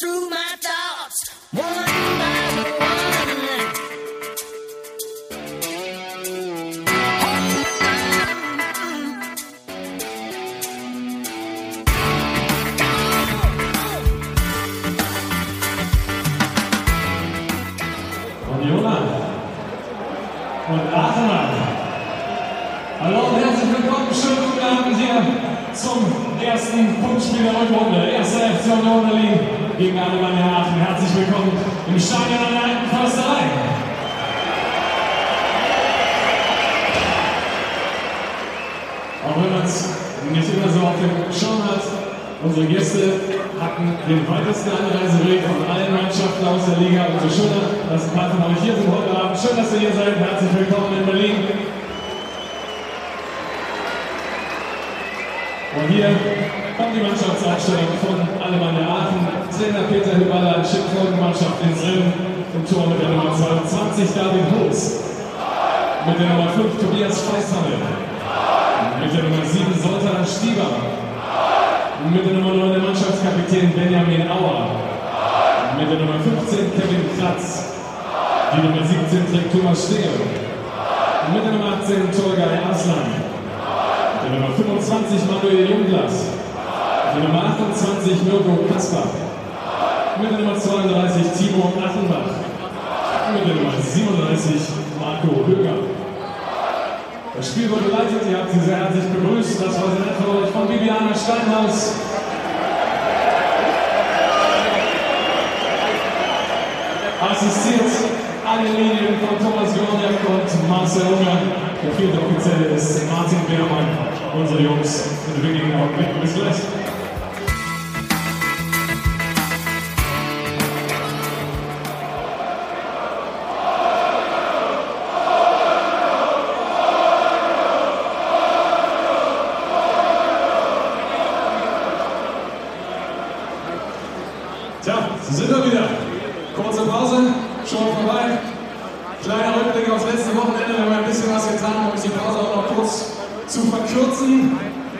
through my time.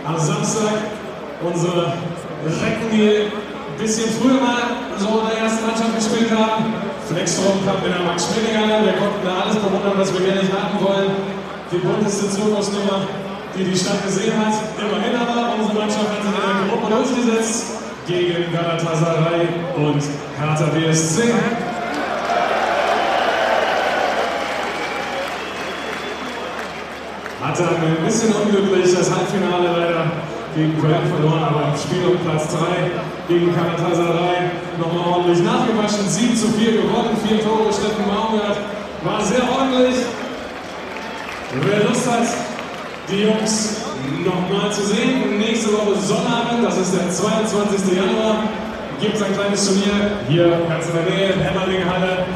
Am Samstag unsere Recken, die ein bisschen früher mal so in der ersten Mannschaft gespielt haben. Flexstrom Cup in der Max Schmidtinger. Wir konnten da alles bewundern, was wir gerne nicht haben wollen. Die bunteste Zirkusnummer, die die Stadt gesehen hat. Immerhin aber, unsere Mannschaft hat sich in der Gruppe durchgesetzt gegen Galatasaray und Hertha BSC. Hatte ein bisschen unglücklich das Halbfinale leider gegen Köln verloren, aber im Spiel um Platz 3 gegen Galatasaray nochmal ordentlich nachgewaschen. 7 zu 4 gewonnen, 4 Tore Steffen Baumgart. War sehr ordentlich. Wer Lust hat, die Jungs nochmal zu sehen, nächste Woche Sonnabend, das ist der 22. Januar, gibt es ein kleines Turnier hier ganz in der Nähe, in Hemmerlinge Halle.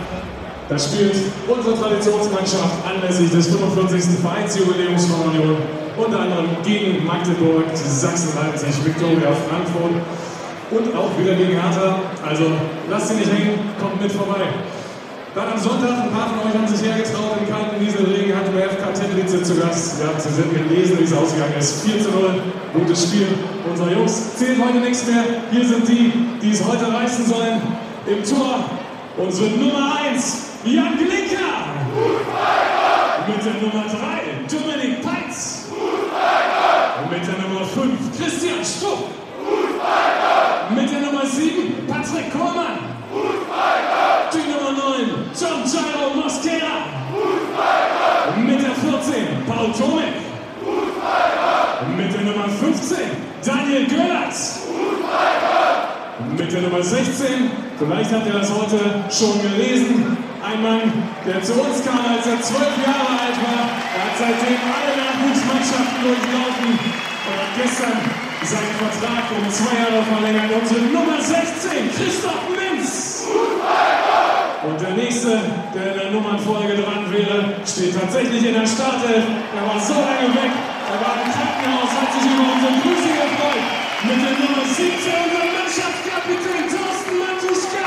Da spielt unsere Traditionsmannschaft anlässlich des 45. Vereinsjubiläums von Union unter anderem gegen Magdeburg, Sachsen-Leipzig, Viktoria Frankfurt und auch wieder gegen Hertha. Also lasst sie nicht hängen, kommt mit vorbei. Dann am Sonntag, ein paar von euch haben sich hergetraut in kalten Nieselregen, hatten wir FK Teplitz zu Gast. Ja, Sie sind gelesen, wie es ausgegangen ist. 4 zu 0, gutes Spiel unserer Jungs. Zählt heute nichts mehr. Hier sind die, die es heute reißen sollen. Im Tor unsere Nummer 1, Jan Glinker. Mit der Nummer 3, Dominik Peitz. Und mit der Nummer 5, Christian Stupp. Mit der Nummer 7, Patrick Kohlmann. Die Nummer 9, John Jairo Mosquera. Mit der 14, Paul Tomek. Mit der Nummer 15, Daniel Göratz. Mit der Nummer 16, vielleicht habt ihr das heute schon gelesen, ein Mann, der zu uns kam, als er zwölf Jahre alt war. Er hat seitdem alle Nachwuchsmannschaften durchlaufen und hat gestern seinen Vertrag um zwei Jahre verlängert. Unsere Nummer 16, Christoph Minz. Und der nächste, der in der Nummernfolge dran wäre, steht tatsächlich in der Startelf. Er war so lange weg, er war im Krankenhaus, hat sich über unsere Grüße gefreut. Mit der Nummer 17 unser Mannschaftskapitän Thorsten Matuschka.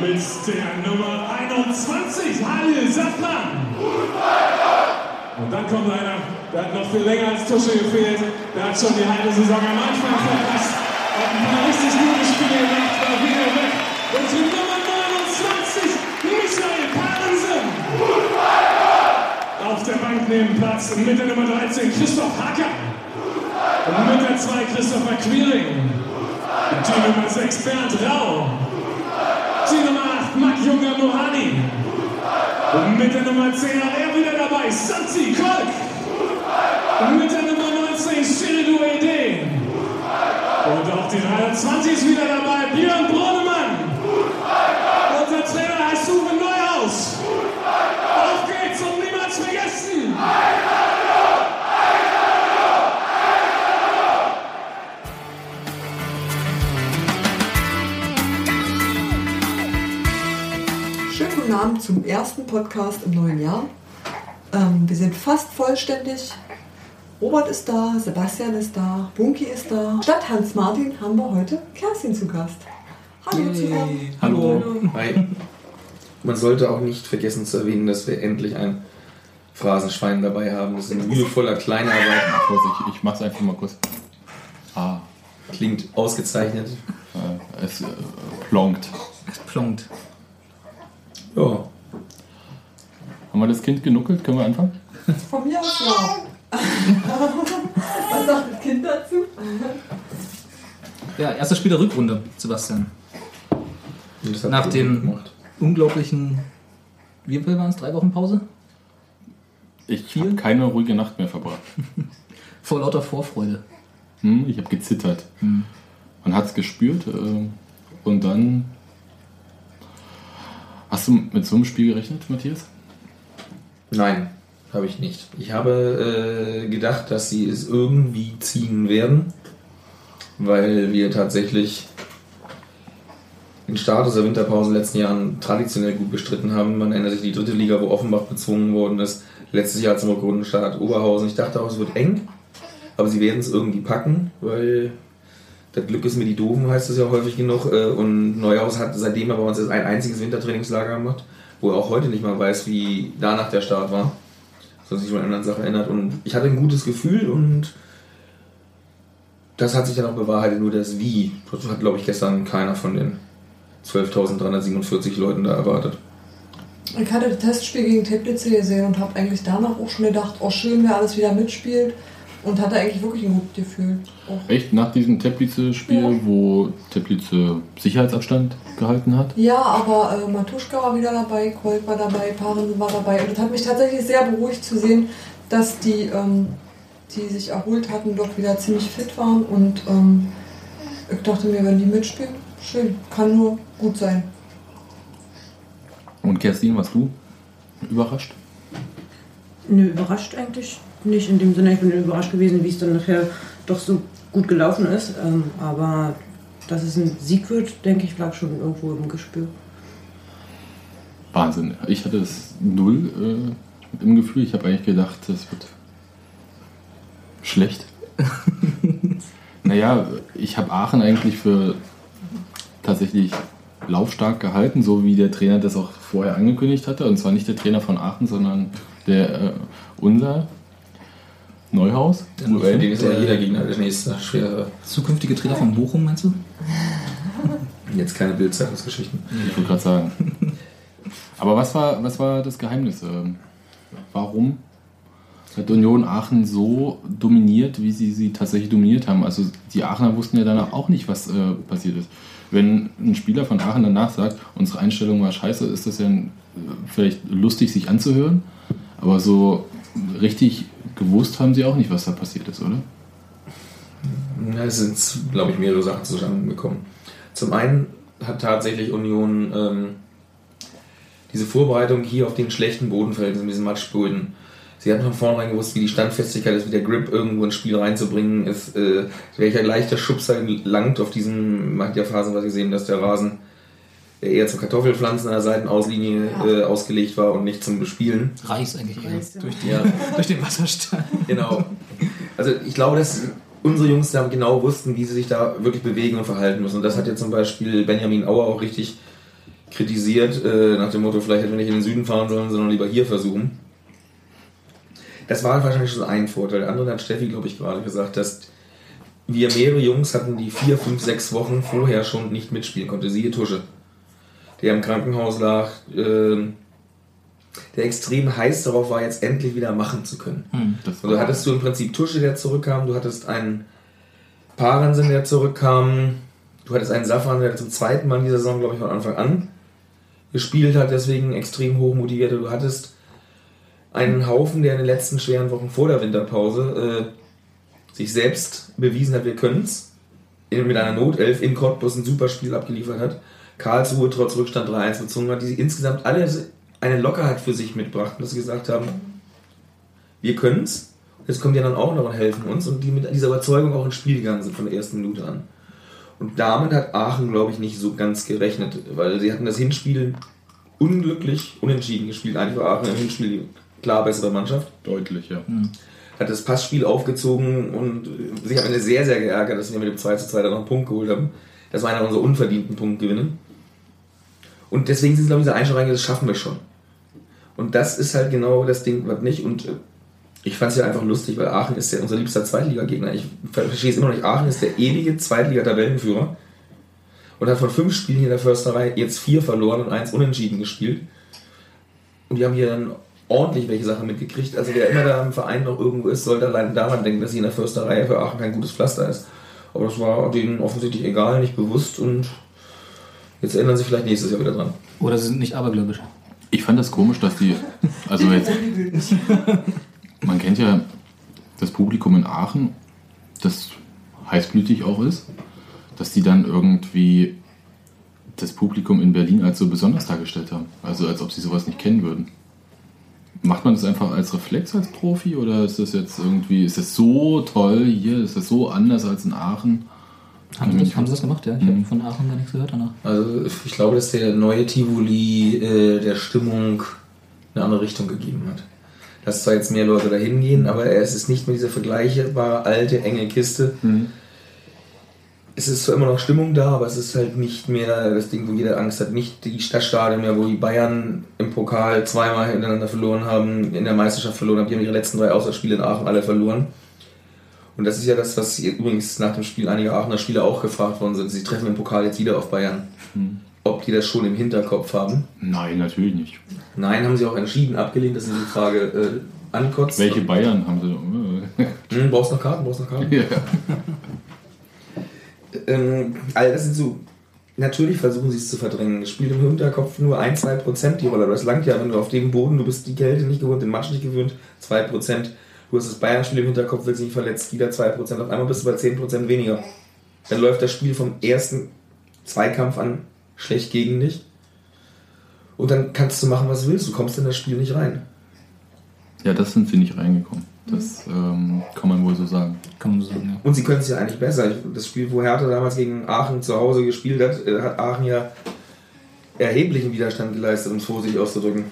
Mit der Nummer 21 Halil Safran. Und dann kommt einer, der hat noch viel länger als Tusche gefehlt. Der hat schon die halbe Saison am Anfang verpasst. Hat ein paar richtig gute Spiele gemacht, war wieder weg. Und die Nummer 29, Michael Parensen. Auf der Bank neben Platz mit der Nummer 13, Christoph Hacker. Und der 2 Christopher Queering. Die Nummer 6 Bernd Rau. Die Nummer 8 Marc Junger Mohani. Und mit der Nummer 10 auch er wieder dabei, Santi Kolk. Und mit der Nummer 19 Shiridou Ede. Und auch die 23 ist wieder dabei, Björn Brunnemann. Abend zum ersten Podcast im neuen Jahr. Ähm, wir sind fast vollständig. Robert ist da, Sebastian ist da, Bunky ist da. Statt Hans-Martin haben wir heute Kerstin zu Gast. Hallo zusammen. Hallo. Hi. Man sollte auch nicht vergessen zu erwähnen, dass wir endlich ein Phrasenschwein dabei haben. Das ist eine mühevoller Kleinarbeit. Vorsicht, ich mach's einfach mal kurz. Ah, Klingt ausgezeichnet. äh, es äh, plonkt. Es plonkt. Ja. Haben wir das Kind genuckelt? Können wir anfangen? Von mir aus ja. Was sagt das Kind dazu? Ja, erstes Spiel der Rückrunde, Sebastian. Nach gemacht. Unglaublichen, wie viel waren es? Drei Wochen Pause? Ich habe keine ruhige Nacht mehr verbracht. Vor lauter Vorfreude. Hm, ich habe gezittert. Man hat es gespürt äh, und dann. Hast du mit so einem Spiel gerechnet, Matthias? Nein, habe ich nicht. Ich habe äh, gedacht, dass sie es irgendwie ziehen werden, weil wir tatsächlich den Start der Winterpause in den letzten Jahren traditionell gut bestritten haben. Man erinnert sich die dritte Liga, wo Offenbach bezwungen worden ist. Letztes Jahr zum Rückrundenstart Oberhausen. Ich dachte auch, es wird eng, aber sie werden es irgendwie packen, weil das Glück ist mir die Doofen, heißt es ja häufig genug. äh, Und Neuhaus hat seitdem aber uns jetzt ein einziges Wintertrainingslager gemacht, wo er auch heute nicht mal weiß, wie danach der Start war. Sonst sich an eine andere Sache erinnert. Und ich hatte ein gutes Gefühl und das hat sich dann auch bewahrheitet, nur das Wie. Das hat, glaube ich, gestern keiner von den 12.347 Leuten da erwartet. Ich hatte das Testspiel gegen Teplice gesehen und habe eigentlich danach auch schon gedacht, oh schön, wer alles wieder mitspielt. Und hatte eigentlich wirklich ein gutes Gefühl. Auch Echt nach diesem Teplice-Spiel, Ja. wo Teplice Sicherheitsabstand gehalten hat? Ja, aber äh, Matuschka war wieder dabei, Kolk war dabei, Paaren war dabei. Und das hat mich tatsächlich sehr beruhigt zu sehen, dass die, ähm, die sich erholt hatten, doch wieder ziemlich fit waren. Und ähm, ich dachte mir, wenn die mitspielen, schön, kann nur gut sein. Und Kerstin, warst du überrascht? Nö, überrascht eigentlich nicht in dem Sinne. Ich bin überrascht gewesen, wie es dann nachher doch so gut gelaufen ist. Ähm, aber dass es ein Sieg wird, denke ich, lag schon irgendwo im Gespür. Wahnsinn. Ich hatte es null äh, im Gefühl. Ich habe eigentlich gedacht, das wird schlecht. naja, ich habe Aachen eigentlich für tatsächlich laufstark gehalten, so wie der Trainer das auch vorher angekündigt hatte. Und zwar nicht der Trainer von Aachen, sondern der äh, unser Neuhaus. Für den ist ja jeder Gegner der nächste schwere. Zukünftige Trainer von Bochum, meinst du? Jetzt keine Bildzeitungsgeschichten. Ich wollte gerade sagen. Aber was war, was war das Geheimnis? Ähm, Warum hat Union Aachen so dominiert, wie sie sie tatsächlich dominiert haben? Also die Aachener wussten ja danach auch nicht, was äh, passiert ist. Wenn ein Spieler von Aachen danach sagt, unsere Einstellung war scheiße, ist das ja äh, vielleicht lustig, sich anzuhören. Aber so richtig gewusst haben sie auch nicht, was da passiert ist, oder? Ja, es sind, glaube ich, mehrere Sachen zusammengekommen. Zum einen hat tatsächlich Union ähm, diese Vorbereitung hier auf den schlechten Bodenverhältnissen, diesen Matschböden. Sie hatten von vornherein gewusst, wie die Standfestigkeit ist, wie der Grip irgendwo ins Spiel reinzubringen ist. Äh, welcher leichter Schubser langt auf diesen, man hat ja phasenweise gesehen, dass der Rasen eher zum Kartoffelpflanzen an der Seitenauslinie äh, ausgelegt war und nicht zum Bespielen. Reis eigentlich eher. Reis, ja. Durch, die, Ja. durch den Wasserstand. Genau. Also ich glaube, dass unsere Jungs da genau wussten, wie sie sich da wirklich bewegen und verhalten müssen. Und das hat ja zum Beispiel Benjamin Auer auch richtig kritisiert, äh, nach dem Motto, vielleicht hätten wir nicht in den Süden fahren sollen, sondern lieber hier versuchen. Das war wahrscheinlich schon ein Vorteil. Der andere hat Steffi, glaube ich, gerade gesagt, dass wir mehrere Jungs hatten, die vier, fünf, sechs Wochen vorher schon nicht mitspielen konnte. Siehe Tusche, der im Krankenhaus lag, ähm, der extrem heiß darauf war, jetzt endlich wieder machen zu können. Hm. Da hattest du im Prinzip Tusche, der zurückkam, du hattest einen Parensen, der zurückkam, du hattest einen Safran, der zum zweiten Mal in dieser Saison, glaube ich, von Anfang an gespielt hat, deswegen extrem hoch motiviert. Du hattest einen Haufen, der in den letzten schweren Wochen vor der Winterpause äh, sich selbst bewiesen hat, wir können's. In- Mit einer Notelf in Cottbus ein super Spiel abgeliefert hat. Karlsruhe trotz Rückstand 3-1 bezogen hat, die insgesamt alle eine Lockerheit für sich mitbrachten, dass sie gesagt haben, wir können's. Jetzt kommen die dann auch noch und helfen uns und die mit dieser Überzeugung auch ins Spiel gegangen sind von der ersten Minute an. Und damit hat Aachen, glaube ich, nicht so ganz gerechnet, weil sie hatten das Hinspiel unglücklich unentschieden gespielt. Eigentlich war Aachen im Hinspiel die klar bessere Mannschaft. deutlich, ja. Hat das Passspiel aufgezogen und sich am Ende sehr, sehr geärgert, dass wir mit dem 2 zu 2 dann noch einen Punkt geholt haben. Das war einer unserer unverdienten Punktgewinne. Und deswegen sind glaube ich, diese reingegangen, das schaffen wir schon. Und das ist halt genau das Ding, was nicht. Und äh, ich fand es ja einfach lustig, weil Aachen ist ja unser liebster Zweitligagegner. Ich verstehe es immer noch nicht. Aachen ist der ewige Zweitliga-Tabellenführer und hat von fünf Spielen hier in der Försterei jetzt vier verloren und eins unentschieden gespielt. Und die haben hier dann ordentlich welche Sachen mitgekriegt. Also wer immer da im Verein noch irgendwo ist, sollte allein daran denken, dass sie in der Försterei für Aachen kein gutes Pflaster ist. Aber das war denen offensichtlich egal, nicht bewusst und jetzt ändern sie vielleicht nächstes Jahr wieder dran. Oder sie sind nicht abergläubisch. Ich fand das komisch, dass die. Also jetzt. Man kennt ja das Publikum in Aachen, das heißblütig auch ist, dass die dann irgendwie das Publikum in Berlin als so besonders dargestellt haben. Also als ob sie sowas nicht kennen würden. Macht man das einfach als Reflex als Profi oder ist das jetzt irgendwie, ist das so toll hier, ist das so anders als in Aachen? Haben, sie das, haben sie das gemacht? Ja, ich Mhm. habe von Aachen gar nichts gehört danach. Also ich glaube, dass der neue Tivoli äh, der Stimmung eine andere Richtung gegeben hat. Dass zwar jetzt mehr Leute dahin gehen, aber es ist nicht mehr diese vergleichbare alte, enge Kiste. Es ist zwar immer noch Stimmung da, aber es ist halt nicht mehr das Ding, wo jeder Angst hat. Nicht die Stadtstadien mehr, wo die Bayern im Pokal zweimal hintereinander verloren haben, in der Meisterschaft verloren haben. Die haben ihre letzten drei Auswärtsspiele in Aachen alle verloren. Und das ist ja das, was übrigens nach dem Spiel einige Aachener Spieler auch gefragt worden sind. Sie treffen im Pokal jetzt wieder auf Bayern. Ob die das schon im Hinterkopf haben? Nein, natürlich nicht. Nein, haben sie auch entschieden abgelehnt, dass sie die Frage äh, ankotzt. Welche Bayern haben sie? Hm, brauchst noch Karten, brauchst noch Karten. ja. Ähm, also das sind so. Natürlich versuchen sie es zu verdrängen. Es spielt im Hinterkopf nur 1, 2 Prozent die Rolle. Aber das langt ja, wenn du auf dem Boden, du bist die Kälte nicht gewohnt, den Matsch nicht gewöhnt, 2 Prozent. Du hast das Bayern-Spiel im Hinterkopf, wird sich nicht verletzt, wieder 2 Prozent. Auf einmal bist du bei 10 Prozent weniger. Dann läuft das Spiel vom ersten Zweikampf an schlecht gegen dich. Und dann kannst du machen, was du willst. Du kommst in das Spiel nicht rein. ja, das sind sie nicht reingekommen. Das ähm, kann man wohl so sagen. Kann man so sagen, ja. Und sie können es ja eigentlich besser. Das Spiel, wo Hertha damals gegen Aachen zu Hause gespielt hat, äh, hat Aachen ja erheblichen Widerstand geleistet, um es vorsichtig auszudrücken.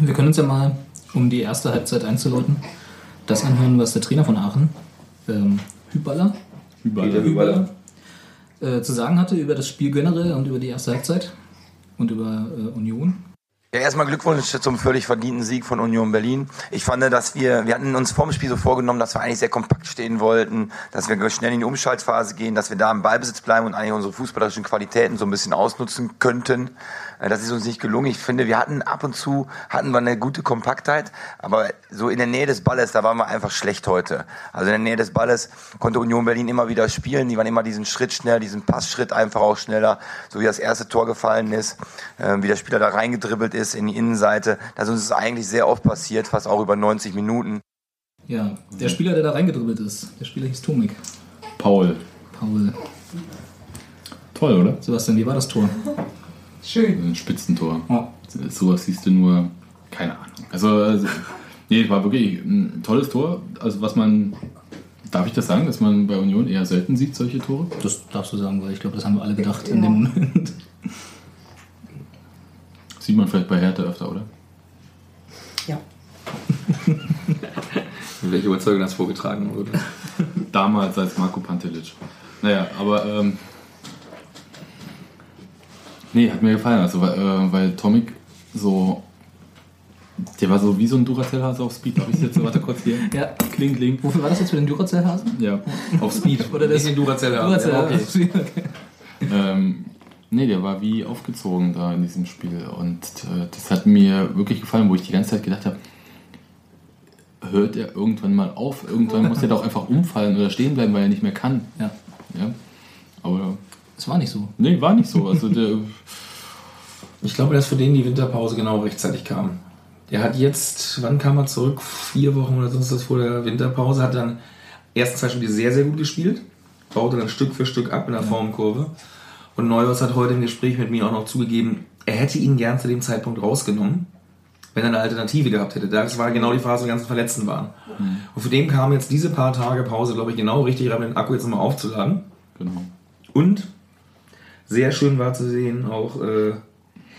Wir können uns ja mal, um die erste Halbzeit einzuläuten, das anhören, was der Trainer von Aachen, ähm, Hüballer, Überall. Peter Hüballer. äh, zu sagen hatte über das Spiel generell und über die erste Halbzeit und über äh, Union. Ja, erstmal Glückwunsch zum völlig verdienten Sieg von Union Berlin. Ich fand, dass wir, wir hatten uns vorm Spiel so vorgenommen, dass wir eigentlich sehr kompakt stehen wollten, dass wir schnell in die Umschaltphase gehen, dass wir da im Ballbesitz bleiben und eigentlich unsere fußballerischen Qualitäten so ein bisschen ausnutzen könnten. Äh, Das ist uns nicht gelungen. Ich finde, wir hatten ab und zu, hatten wir eine gute Kompaktheit, aber so in der Nähe des Balles, da waren wir einfach schlecht heute. Also in der Nähe des Balles konnte Union Berlin immer wieder spielen. Die waren immer diesen Schritt schneller, diesen Passschritt einfach auch schneller, so wie das erste Tor gefallen ist, äh, wie der Spieler da reingedribbelt ist in die Innenseite. Das ist uns eigentlich sehr oft passiert, fast auch über 90 Minuten. Ja, der Spieler, der da reingedribbelt ist, der Spieler hieß Tomik. Paul. Paul. Toll, oder? Sebastian, wie war das Tor? Schön. Ein Spitzentor. Ja. Sowas siehst du nur, keine Ahnung. Also, also nee, war wirklich ein tolles Tor. Also, was man, darf ich das sagen, dass man bei Union eher selten sieht, solche Tore? Das darfst du sagen, weil ich glaube, das haben wir alle gedacht in dem Moment. Sieht man vielleicht bei Hertha öfter, oder? Ja. Mit welcher Überzeugung das vorgetragen wurde. Damals als Marco Pantelic. Naja, aber ähm, nee, hat mir gefallen, also weil, äh, weil Tomic so der war so wie so ein Duracell-Hase auf Speed. Habe ich jetzt, warte kurz hier. Ja. Kling, kling. Wofür war das jetzt für den Duracell-Hasen? Ja, auf Speed. Oder das Nicht den Duracell haben. Duracell. Ja, okay. okay. ähm, Nee, der war wie aufgezogen da in diesem Spiel. Und äh, das hat mir wirklich gefallen, wo ich die ganze Zeit gedacht habe, hört er irgendwann mal auf? Irgendwann muss er doch einfach umfallen oder stehen bleiben, weil er nicht mehr kann. Ja. Ja. Aber Es war nicht so. nee, war nicht so. Also der, Ich glaube, dass für den die Winterpause genau rechtzeitig kam. Der hat jetzt, wann kam er zurück? Vier Wochen oder sonst was vor der Winterpause, hat dann ersten zwei Spiele sehr, sehr gut gespielt, baute dann Stück für Stück ab in der Formkurve. Und Neuhaus hat heute im Gespräch mit mir auch noch zugegeben, er hätte ihn gern zu dem Zeitpunkt rausgenommen, wenn er eine Alternative gehabt hätte. Das war genau die Phase, wo die ganzen Verletzten waren. Und für den kam jetzt diese paar Tage Pause, glaube ich, genau richtig rein, den Akku jetzt nochmal aufzuladen. genau. Und sehr schön war zu sehen, auch äh,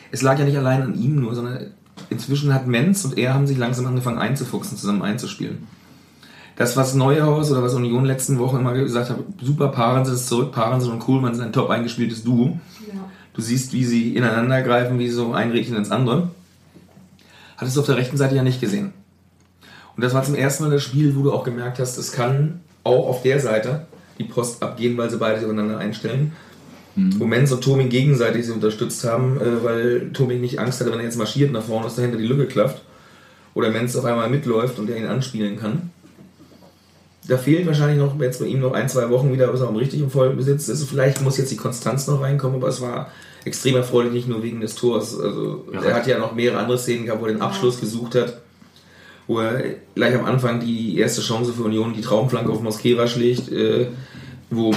es lag ja nicht allein an ihm nur, sondern inzwischen hat Menz und er haben sich langsam angefangen einzufuchsen, zusammen einzuspielen. Das, was Neuhaus oder was Union letzten Wochen immer gesagt hat, super Parensen ist zurück, Parensen und Kohlmann sind ein top eingespieltes Duo. Du siehst, wie sie ineinander greifen, wie so ein Rädchen ins andere. Hattest du auf der rechten Seite ja nicht gesehen. Und das war zum ersten Mal das Spiel, wo du auch gemerkt hast, es kann auch auf der Seite die Post abgehen, weil sie beide sich aufeinander einstellen. Wo Menz und Toming gegenseitig sie unterstützt haben, äh, weil Toming nicht Angst hatte, wenn er jetzt marschiert nach vorne, dass dahinter die Lücke klafft. Oder Menz auf einmal mitläuft und der ihn anspielen kann. Da fehlt wahrscheinlich noch jetzt bei ihm noch ein, zwei Wochen wieder, bis er richtig im vollen Besitz ist. Vielleicht muss jetzt die Konstanz noch reinkommen, aber es war extrem erfreulich, nicht nur wegen des Tors. Also Ja. er hat ja noch mehrere andere Szenen gehabt, wo er den Abschluss gesucht hat. Wo er gleich am Anfang die erste Chance für Union, die Traumflanke auf Mosquera schlägt, äh, wo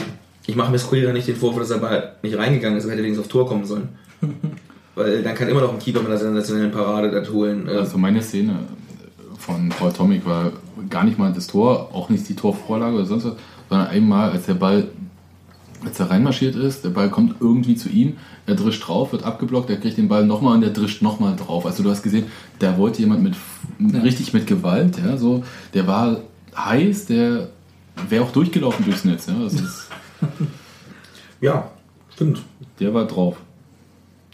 ich mache Mosquera nicht den Vorwurf, dass er bald nicht reingegangen ist, aber hätte wenigstens aufs Tor kommen sollen. Weil dann kann immer noch ein Keeper mit einer sensationellen Parade das holen. Äh, Also meine Szene von Paul Tomic war gar nicht mal das Tor, auch nicht die Torvorlage oder sonst was, sondern einmal, als der Ball, als er reinmarschiert ist, der Ball kommt irgendwie zu ihm, er drischt drauf, wird abgeblockt, er kriegt den Ball nochmal und er drischt nochmal drauf. Also du hast gesehen, da wollte jemand mit richtig mit Gewalt, ja, so, der war heiß, der wäre auch durchgelaufen durchs Netz, ja. Ist, ja, stimmt. der war drauf.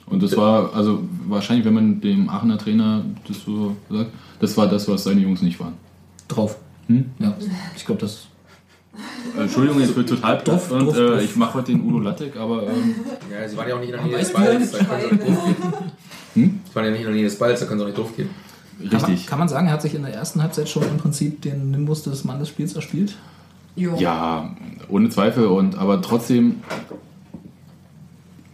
Und das war, also wahrscheinlich, wenn man dem Aachener Trainer das so sagt, das war das, was seine Jungs nicht waren. Drauf. Hm? Ja, ich glaube, das. Äh, Entschuldigung, ich bin total Duft, und Duft, äh, Duft. ich mache heute den Udo Lattek, aber ähm, Ja, sie waren ja auch nicht in der Nähe des Balls, nicht da können sie auch nicht drauf gehen. Hm? Sie waren ja nicht in der Nähe des Balls, da können sie auch nicht drauf gehen. Kann man, richtig. kann man sagen, er hat sich in der ersten Halbzeit schon im Prinzip den Nimbus des Mann des Spiels erspielt? Jo. Ja, ohne Zweifel. Und aber trotzdem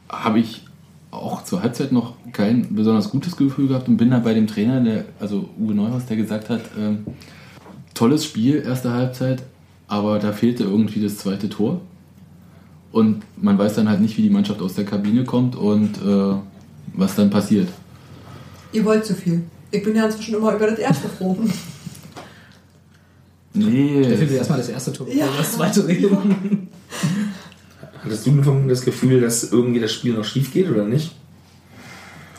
habe ich auch zur Halbzeit noch kein besonders gutes Gefühl gehabt und bin da bei dem Trainer, der, also Uwe Neuhaus, der gesagt hat, ähm, tolles Spiel, erste Halbzeit, aber da fehlte irgendwie das zweite Tor. Und man weiß dann halt nicht, wie die Mannschaft aus der Kabine kommt und äh, was dann passiert. Ihr wollt zu viel. Ich bin ja inzwischen immer über das erste froh. Nee. Der findet erstmal das erste Tor, bevor Ja. wir das zweite reden. Hattest du das Gefühl, dass irgendwie das Spiel noch schief geht oder nicht?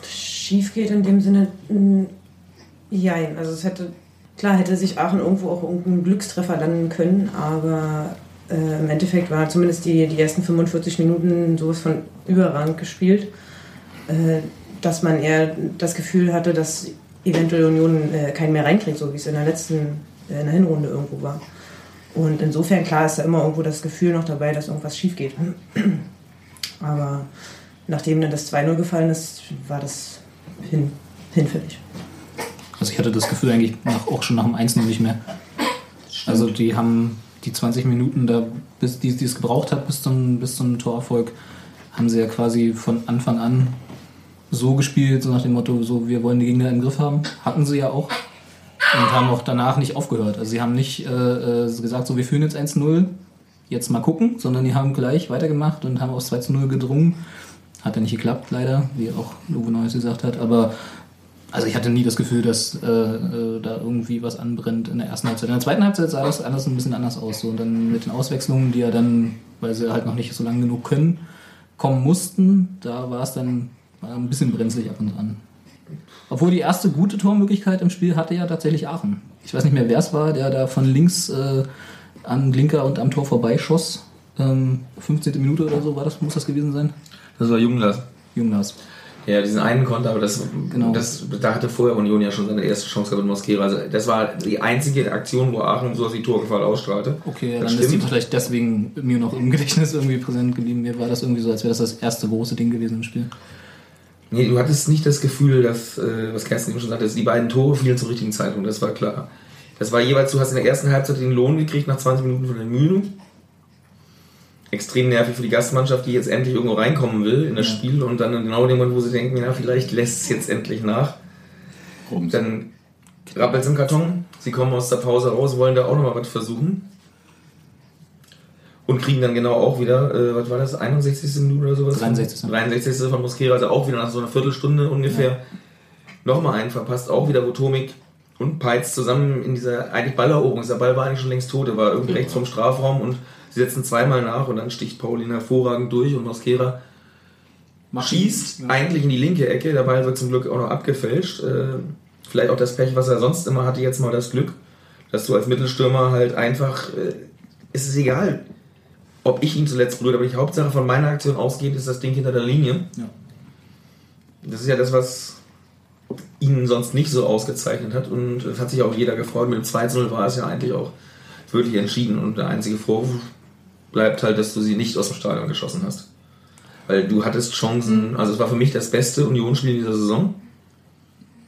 Schief geht in dem Sinne, jein. Also es hätte, klar hätte sich Aachen irgendwo auch irgendein Glückstreffer landen können, aber äh, im Endeffekt war zumindest die, die ersten 45 Minuten sowas von überragend gespielt, äh, dass man eher das Gefühl hatte, dass eventuell Union äh, keinen mehr reinkriegt, so wie es in der letzten, äh, in der Hinrunde irgendwo war. Und insofern, klar, ist da immer irgendwo das Gefühl noch dabei, dass irgendwas schief geht. Aber nachdem dann das 2-0 gefallen ist, war das hin, hinfällig. Also ich hatte das Gefühl eigentlich nach, auch schon nach dem 1 nicht mehr. Also die haben die 20 Minuten, da, bis, die, die es gebraucht hat bis zum, bis zum Torerfolg, haben sie ja quasi von Anfang an so gespielt, so nach dem Motto, so wir wollen die Gegner im Griff haben. Hatten sie ja auch. Und haben auch danach nicht aufgehört. Also sie haben nicht äh, äh, gesagt, so wir führen jetzt 1-0, jetzt mal gucken, sondern die haben gleich weitergemacht und haben aufs 2-0 gedrungen. Hat ja nicht geklappt, leider, wie auch Uwe Neues gesagt hat. Aber also ich hatte nie das Gefühl, dass äh, äh, da irgendwie was anbrennt in der ersten Halbzeit. In der zweiten Halbzeit sah das alles ein bisschen anders aus. So. Und dann mit den Auswechslungen, die ja dann, weil sie halt noch nicht so lange genug können, kommen mussten, da war es dann ein bisschen brenzlig ab und an. Obwohl die erste gute Tormöglichkeit im Spiel hatte ja tatsächlich Aachen. Ich weiß nicht mehr, wer es war, der da von links äh, an Linker und am Tor vorbeischoss. Ähm, 15. Minute oder so war das, muss das gewesen sein. Das war Junglas. Jungners. Ja, diesen einen Konter, aber das, Genau. das, da hatte vorher Union ja schon seine erste Chance gehabt mit Mosquera. Also das war die einzige Aktion, wo Aachen so die Torgefahr ausstrahlte. Okay, Das dann ist die stimmt. vielleicht deswegen mir noch im Gedächtnis irgendwie präsent geblieben. Mir war das irgendwie so, als wäre das das erste große Ding gewesen im Spiel. Nee, du hattest nicht das Gefühl, dass, äh, was Kerstin eben schon sagte, die beiden Tore fielen zur richtigen Zeitpunkt, das war klar. Das war jeweils, du hast in der ersten Halbzeit den Lohn gekriegt nach 20 Minuten von der Mühle. Extrem nervig für die Gastmannschaft, die jetzt endlich irgendwo reinkommen will in das Spiel und dann genau in dem Moment, wo sie denken, ja, vielleicht lässt es jetzt endlich nach. Rums. Dann rappelt es im Karton, sie kommen aus der Pause raus, wollen da auch nochmal was versuchen. Und kriegen dann genau auch wieder, äh, was war das, 61. Minute oder sowas? 63.. 63. von Mosquera, also auch wieder nach so einer Viertelstunde ungefähr. Nochmal einen verpasst, auch wieder, wo Tomik und Peitz zusammen in dieser eigentlich Balleroberung, dieser Ball war eigentlich schon längst tot, der war irgendwie Ja. rechts vom Strafraum und sie setzen zweimal nach und dann sticht Paulin hervorragend durch und Mosquera schießt Ja. eigentlich in die linke Ecke. Der Ball wird zum Glück auch noch abgefälscht. Äh, vielleicht auch das Pech, was er sonst immer hatte, jetzt mal das Glück, dass du als Mittelstürmer halt einfach, äh, ist es egal, ob ich ihn zuletzt berührt, aber die Hauptsache von meiner Aktion ausgehend ist das Ding hinter der Linie. Ja. Das ist ja das, was ihn sonst nicht so ausgezeichnet hat und es hat sich auch jeder gefreut. Mit dem 2 0 war es ja eigentlich auch wirklich entschieden und der einzige Vorwurf bleibt halt, dass du sie nicht aus dem Stadion geschossen hast. Weil du hattest Chancen, also es war für mich das beste Unionsspiel dieser Saison.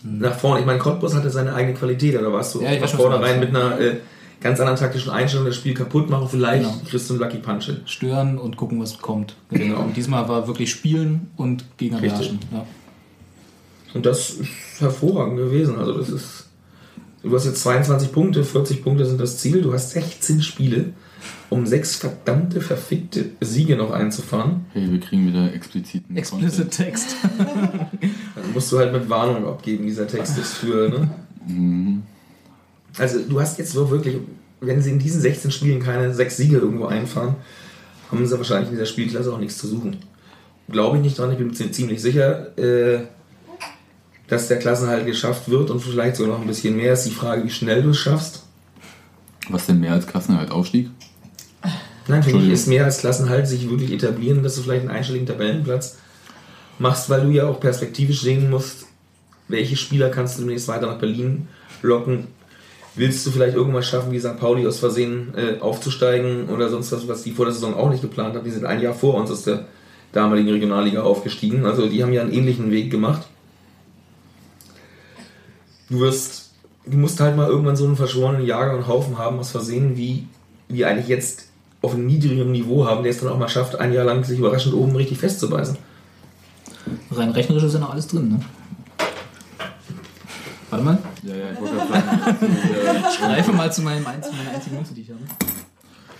Nach vorne, ich meine, Cottbus hatte seine eigene Qualität, da warst du Ja, nach vorne rein mit einer äh, ganz anderen taktischen Einstellung, das Spiel kaputt machen, vielleicht Genau. kriegst du einen Lucky Punch hin. Stören und gucken, was kommt. Genau. Und diesmal war wirklich spielen und Gegner Richtig. beherrschen. Ja. Und das ist hervorragend gewesen. Also das ist. Du hast jetzt 22 Punkte, 40 Punkte sind das Ziel. Du hast 16 Spiele, um sechs verdammte, verfickte Siege noch einzufahren. Hey, wir kriegen wieder expliziten Explicit Text. Dann musst du halt mit Warnung abgeben, dieser Text ist für. Ne? Mhm. Also du hast jetzt so wirklich, wenn sie in diesen 16 Spielen keine sechs Siege irgendwo einfahren, haben sie wahrscheinlich in dieser Spielklasse auch nichts zu suchen. Glaube ich nicht dran, ich bin mir ziemlich sicher, äh, dass der Klassenhalt geschafft wird und vielleicht sogar noch ein bisschen mehr. Ist die Frage, wie schnell du es schaffst. Was denn mehr als Klassenerhalt Aufstieg? Nein, für mich ist mehr als Klassenhalt sich wirklich etablieren, dass du vielleicht einen einstelligen Tabellenplatz machst, weil du ja auch perspektivisch sehen musst, welche Spieler kannst du demnächst weiter nach Berlin locken. Willst du vielleicht irgendwann schaffen, wie St. Pauli aus Versehen äh, aufzusteigen oder sonst was, was die vor der Saison auch nicht geplant haben? Die sind ein Jahr vor uns aus der damaligen Regionalliga aufgestiegen. Also die haben ja einen ähnlichen Weg gemacht. Du wirst, du musst halt mal irgendwann so einen verschworenen Jager und Haufen haben aus Versehen, wie wir eigentlich jetzt auf einem niedrigeren Niveau haben, der es dann auch mal schafft, ein Jahr lang sich überraschend oben richtig festzubeißen. Rein rechnerisch ist ja noch alles drin, ne? Warte mal. Ja, ja, ich wollte gerade. Ich greife mal zu meinem einzigen, meiner einzigen Münze, die ich habe.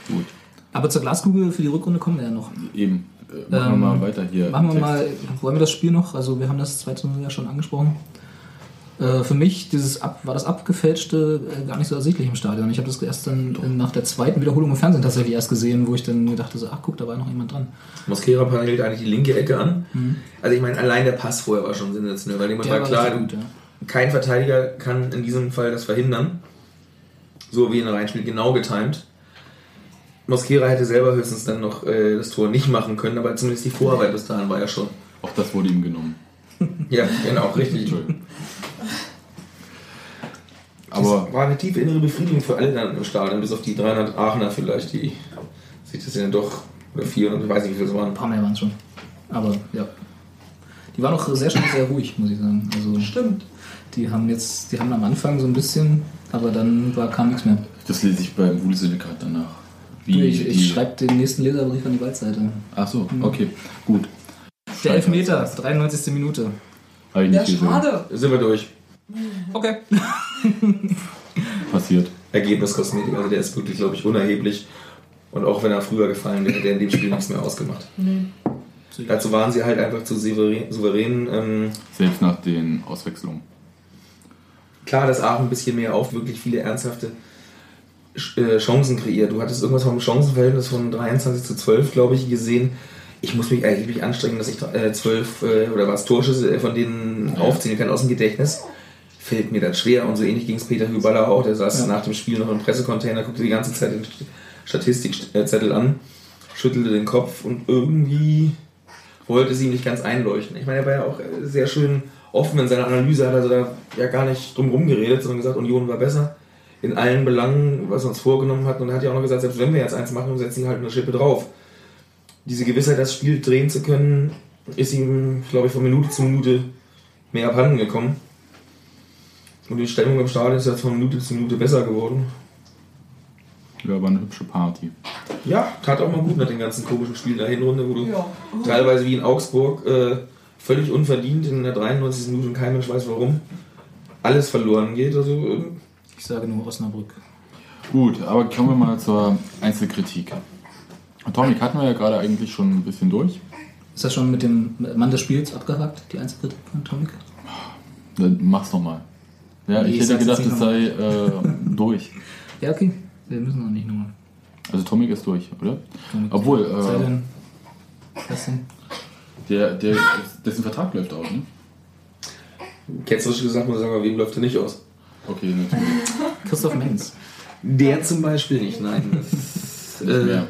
Gut, Aber zur Glaskugel für die Rückrunde kommen wir ja noch. eben. Äh, machen Ähm, wir mal weiter hier. Machen wir Text. mal, wollen wir das Spiel noch? Also wir haben das 2 zu 0 ja schon angesprochen. Äh, für mich dieses ab, war das abgefälschte äh, gar nicht so ersichtlich im Stadion. Ich habe das erst dann in, nach der zweiten Wiederholung im Fernsehen tatsächlich erst gesehen, wo ich dann gedacht so, ach guck, da war noch jemand dran. Mosquera panelt eigentlich die linke Ecke an. Also ich meine, allein der Pass vorher war schon sensationell, weil dem war klar, gut, ja. kein Verteidiger kann in diesem Fall das verhindern. So wie in der Reinspiel genau getimt. Mosquera hätte selber höchstens dann noch äh, das Tor nicht machen können, aber zumindest die Vorarbeit bis dahin war ja schon. Auch das wurde ihm genommen. Ja, genau, richtig. Entschuldigung. Aber Aber war eine tiefe innere Befriedigung für alle dann im Stadion, bis auf die 300 Aachener vielleicht, die sich das ja dann doch, oder 400, ich weiß nicht, wie viel es waren. Ein paar mehr waren es schon. Aber ja. Die waren auch sehr schnell sehr ruhig, muss ich sagen. Also Stimmt. die haben jetzt, die haben am Anfang so ein bisschen, aber dann war, kam nichts mehr. das lese ich beim Wuhlsyndikat danach. Du, Wie ich die- ich schreibe den nächsten Leserbrief an die Waldseite. Ach so, okay, gut. Der Elfmeter, 93. Minute. Ich Ja, nicht gesehen. schade. Sind wir durch. Okay. Passiert. Ergebniskosmetik, also der ist wirklich, glaube ich, unerheblich. Und auch wenn er früher gefallen wäre, hätte er in dem Spiel nichts mehr ausgemacht. Dazu waren sie halt einfach zu souverän. souverän ähm, Selbst nach den Auswechslungen. klar, dass Aachen ein bisschen mehr auf wirklich viele ernsthafte äh, Chancen kreiert. Du hattest irgendwas vom Chancenverhältnis von 23 zu 12, glaube ich, gesehen. Ich muss mich eigentlich anstrengen, dass ich äh, 12 äh, oder was Torschüsse äh, von denen Ja. aufzählen kann aus dem Gedächtnis. Fällt mir das schwer. Und so ähnlich ging es Peter Hüballer auch. Der saß Ja. nach dem Spiel noch im Pressecontainer, guckte die ganze Zeit den Statistikzettel an, schüttelte den Kopf und irgendwie wollte es ihm nicht ganz einleuchten. Ich meine, er war ja auch sehr schön offen in seiner Analyse, hat also da ja gar nicht drum geredet, sondern gesagt, Union war besser in allen Belangen, was wir uns vorgenommen hatten. Und er hat ja auch noch gesagt, selbst wenn wir jetzt eins machen, setzen wir halt eine Schippe drauf. Diese Gewissheit, das Spiel drehen zu können, ist ihm, glaube ich, von Minute zu Minute mehr abhanden gekommen. Und die Stimmung im Stadion ist jetzt von Minute zu Minute besser geworden. Ja, war eine hübsche Party. Ja, tat auch mal gut nach den ganzen komischen Spielen der Hinrunde, wo du Ja. teilweise wie in Augsburg äh, völlig unverdient in der 93. Minute und kein Mensch weiß warum alles verloren geht. Also äh, Ich sage nur Osnabrück. Gut, aber kommen wir mal zur Einzelkritik. Atomic hatten wir ja gerade eigentlich schon ein bisschen durch. Ist das schon mit dem Mann des Spiels abgehakt, die Einzelkritik von Atomic? Dann mach's nochmal. Ja, Nee, ich hätte gedacht, es sei äh, durch. Ja, okay. Wir müssen noch nicht nur. Also Atomic ist durch, oder? Atomic- Obwohl, Sei äh, denn, was denn? der, der, dessen Vertrag läuft aus, ne? ketzerisch gesagt muss ich sagen, wem läuft er nicht aus? Okay, natürlich. Christoph Menz. Der zum Beispiel nicht, nein. Das, Nicht mehr.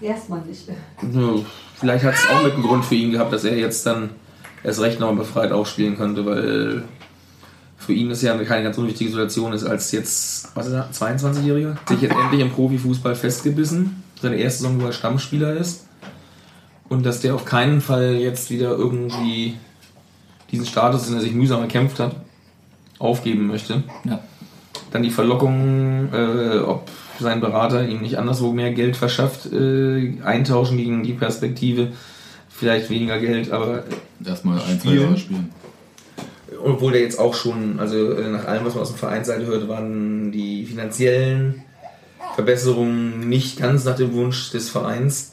Erstmal nicht. Ja, Vielleicht hat es auch mit einem Grund für ihn gehabt, dass er jetzt dann erst recht noch befreit aufspielen konnte, weil für ihn ist ja keine ganz unwichtige Situation ist, als jetzt, was ist er, 22-Jähriger, sich jetzt endlich im Profifußball festgebissen, seine erste Saison, wo er Stammspieler ist und dass der auf keinen Fall jetzt wieder irgendwie diesen Status, den er sich mühsam erkämpft hat, aufgeben möchte. Ja. Dann die Verlockung, äh, ob sein Berater ihm nicht anderswo mehr Geld verschafft, äh, eintauschen gegen die Perspektive, vielleicht weniger Geld, aber Erstmal ein, zwei. Jahre spielen. Obwohl der jetzt auch schon, also äh, nach allem, was man aus der Vereinsseite hört, waren die finanziellen Verbesserungen nicht ganz nach dem Wunsch des Vereins.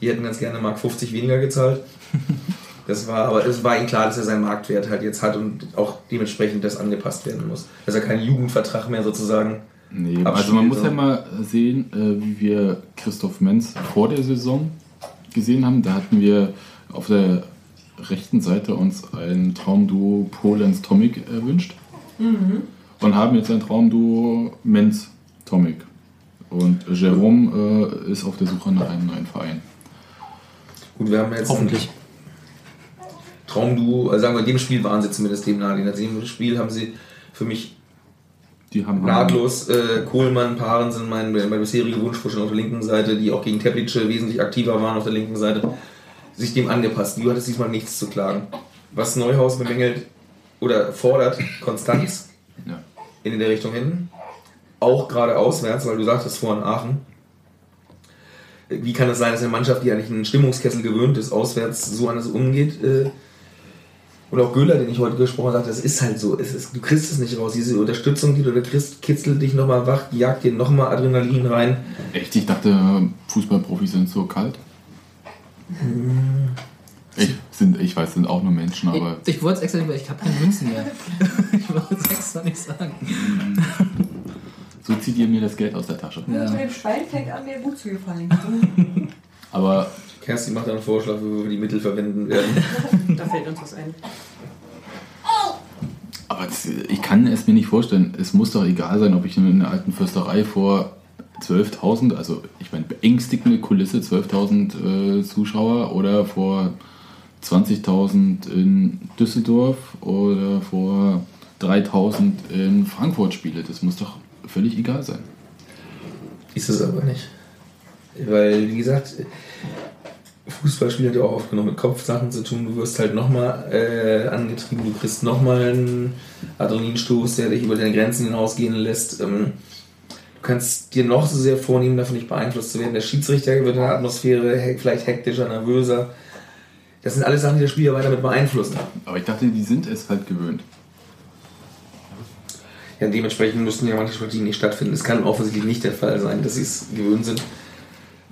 Die hätten ganz gerne Mark 50 weniger gezahlt. Das war, aber es war ihm klar, dass er seinen Marktwert halt jetzt hat und auch dementsprechend das angepasst werden muss. Dass er keinen Jugendvertrag mehr sozusagen Nee, also man muss ja mal sehen, äh, wie wir Christoph Menz vor der Saison gesehen haben. Da hatten wir auf der rechten Seite uns ein Traumduo Polens Tomic erwünscht und haben jetzt ein Traumduo Menz Tomic. Und Jerome äh, ist auf der Suche nach einem neuen Verein. Gut, wir haben jetzt Hoffentlich. Traumduo, also sagen wir, in dem Spiel waren sie zumindest dem nahe. In dem Spiel haben sie für mich Die haben nahtlos äh, Kohlmann, Paaren sind mein, mein bisheriger Wunschvorstellung auf der linken Seite, die auch gegen Teplice wesentlich aktiver waren auf der linken Seite, sich dem angepasst. Du hattest diesmal nichts zu klagen. Was Neuhaus bemängelt oder fordert, Konstanz Ja. in der Richtung hinten. Auch gerade auswärts, weil du sagtest vorhin Aachen. Wie kann es sein, dass eine Mannschaft, die eigentlich einen Stimmungskessel gewöhnt ist, auswärts so anders umgeht? Äh, und auch Göhler, den ich heute gesprochen habe, sagt, das ist halt so. Ist, du kriegst es nicht raus. Diese Unterstützung, die du da kriegst, kitzelt dich nochmal wach, jagt dir nochmal Adrenalin rein. Echt, ich dachte, Fußballprofis sind so kalt. Ich, sind, ich weiß, sind auch nur Menschen, aber Ich, ich wollte es extra nicht, weil ich habe keine Münzen mehr. ich wollte es extra nicht sagen. so zieht ihr mir das Geld aus der Tasche. Ja. Mit dem Schwein fängt an, mir gut zu gefallen. Aber Kerstin macht einen Vorschlag, wie wir die Mittel verwenden werden. Da fällt uns was ein. Aber das, ich kann es mir nicht vorstellen. Es muss doch egal sein, ob ich in einer alten Fürsterei vor 12.000, also ich meine beängstigende Kulisse, 12.000 äh, Zuschauer oder vor 20.000 in Düsseldorf oder vor 3.000 in Frankfurt spiele. Das muss doch völlig egal sein. Ist es aber nicht. Weil, wie gesagt, Fußballspiel hat ja auch oft genug mit Kopfsachen zu tun. Du wirst halt nochmal äh, angetrieben, du kriegst nochmal einen Adrenalinstoß, der dich über deine Grenzen hinausgehen lässt. Ähm, du kannst dir noch so sehr vornehmen, davon nicht beeinflusst zu werden. Der Schiedsrichter wird in der Atmosphäre he vielleicht hektischer, nervöser. Das sind alles Sachen, die das Spiel ja weiter mit beeinflussen. Aber ich dachte, die sind es halt gewöhnt. Ja, dementsprechend müssten ja manche Partien nicht stattfinden. Es kann offensichtlich nicht der Fall sein, dass sie es gewöhnt sind.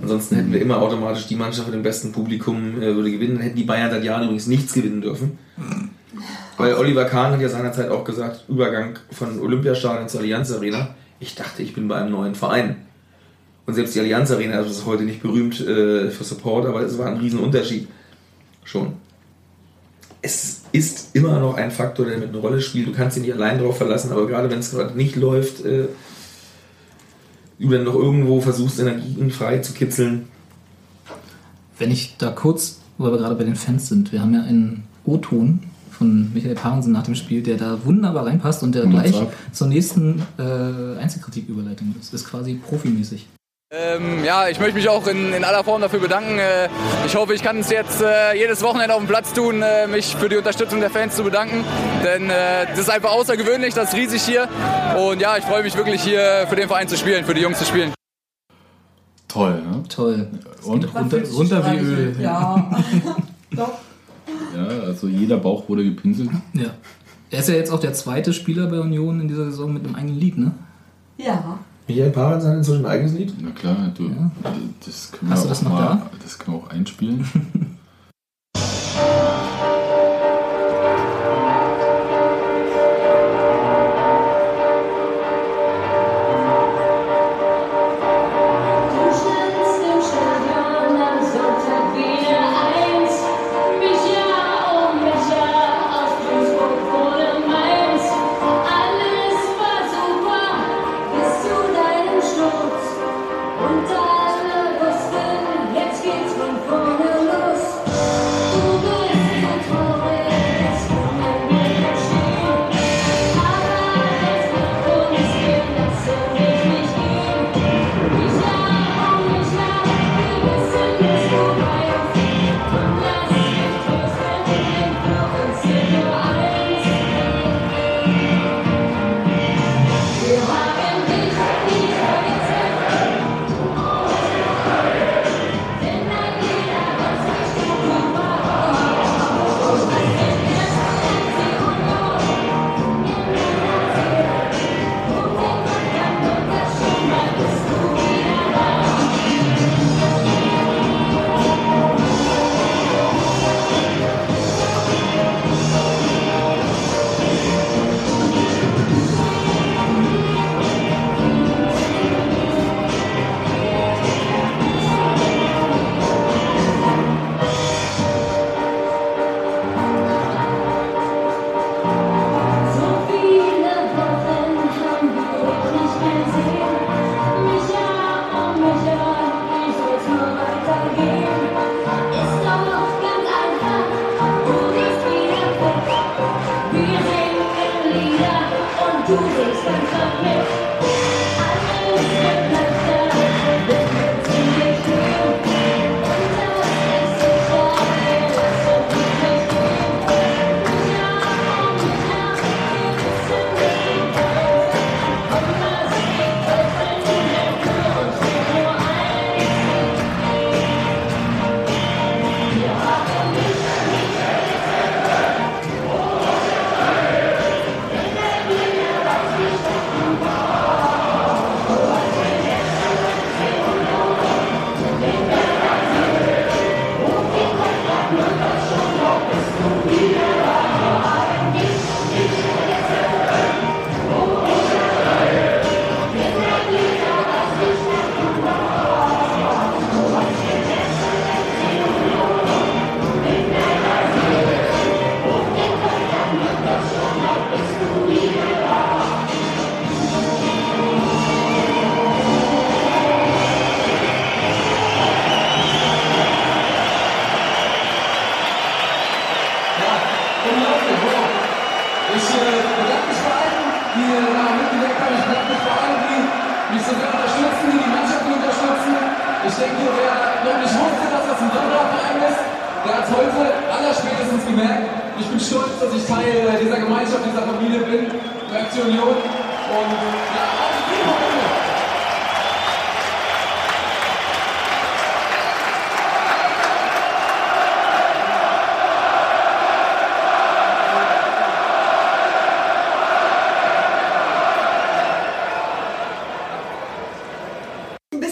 Ansonsten hätten wir immer automatisch die Mannschaft mit dem besten Publikum äh, würde gewinnen. Dann hätten die Bayern seit Jahren übrigens nichts gewinnen dürfen. Weil Oliver Kahn hat ja seinerzeit auch gesagt, Übergang von Olympiastadion zur Allianz Arena. Ich dachte, ich bin bei einem neuen Verein. Und selbst die Allianz Arena also ist heute nicht berühmt äh, für Support, aber es war ein Riesenunterschied. Schon. Es ist immer noch ein Faktor, der mit einer Rolle spielt. Du kannst dich nicht allein drauf verlassen, aber gerade wenn es gerade nicht läuft, äh, du dann noch irgendwo versuchst, Energien frei zu kitzeln. Wenn ich da kurz, weil wir gerade bei den Fans sind, wir haben ja einen O-Ton von Michael Parensen nach dem Spiel, der da wunderbar reinpasst und der gleich zur nächsten äh, Einzelkritik-Überleitung ist. Ist quasi profimäßig. Ähm, ja, ich möchte mich auch in, in aller Form dafür bedanken. Äh, ich hoffe, ich kann es jetzt äh, jedes Wochenende auf dem Platz tun, äh, mich für die Unterstützung der Fans zu bedanken. Denn äh, das ist einfach außergewöhnlich, das ist riesig hier. Und ja, ich freue mich wirklich hier für den Verein zu spielen, für die Jungs zu spielen. Toll, ne? Toll. Und runter, runter wie Öl. Ja. Doch. Ja, also jeder Bauch wurde gepinselt. Ja. Er ist ja jetzt auch der zweite Spieler bei Union in dieser Saison mit einem eigenen Lied, ne? Ja. Michael Parensen hat inzwischen ein eigenes Lied. Na klar, du, das können Hast wir du das noch mal, da? das können wir auch einspielen.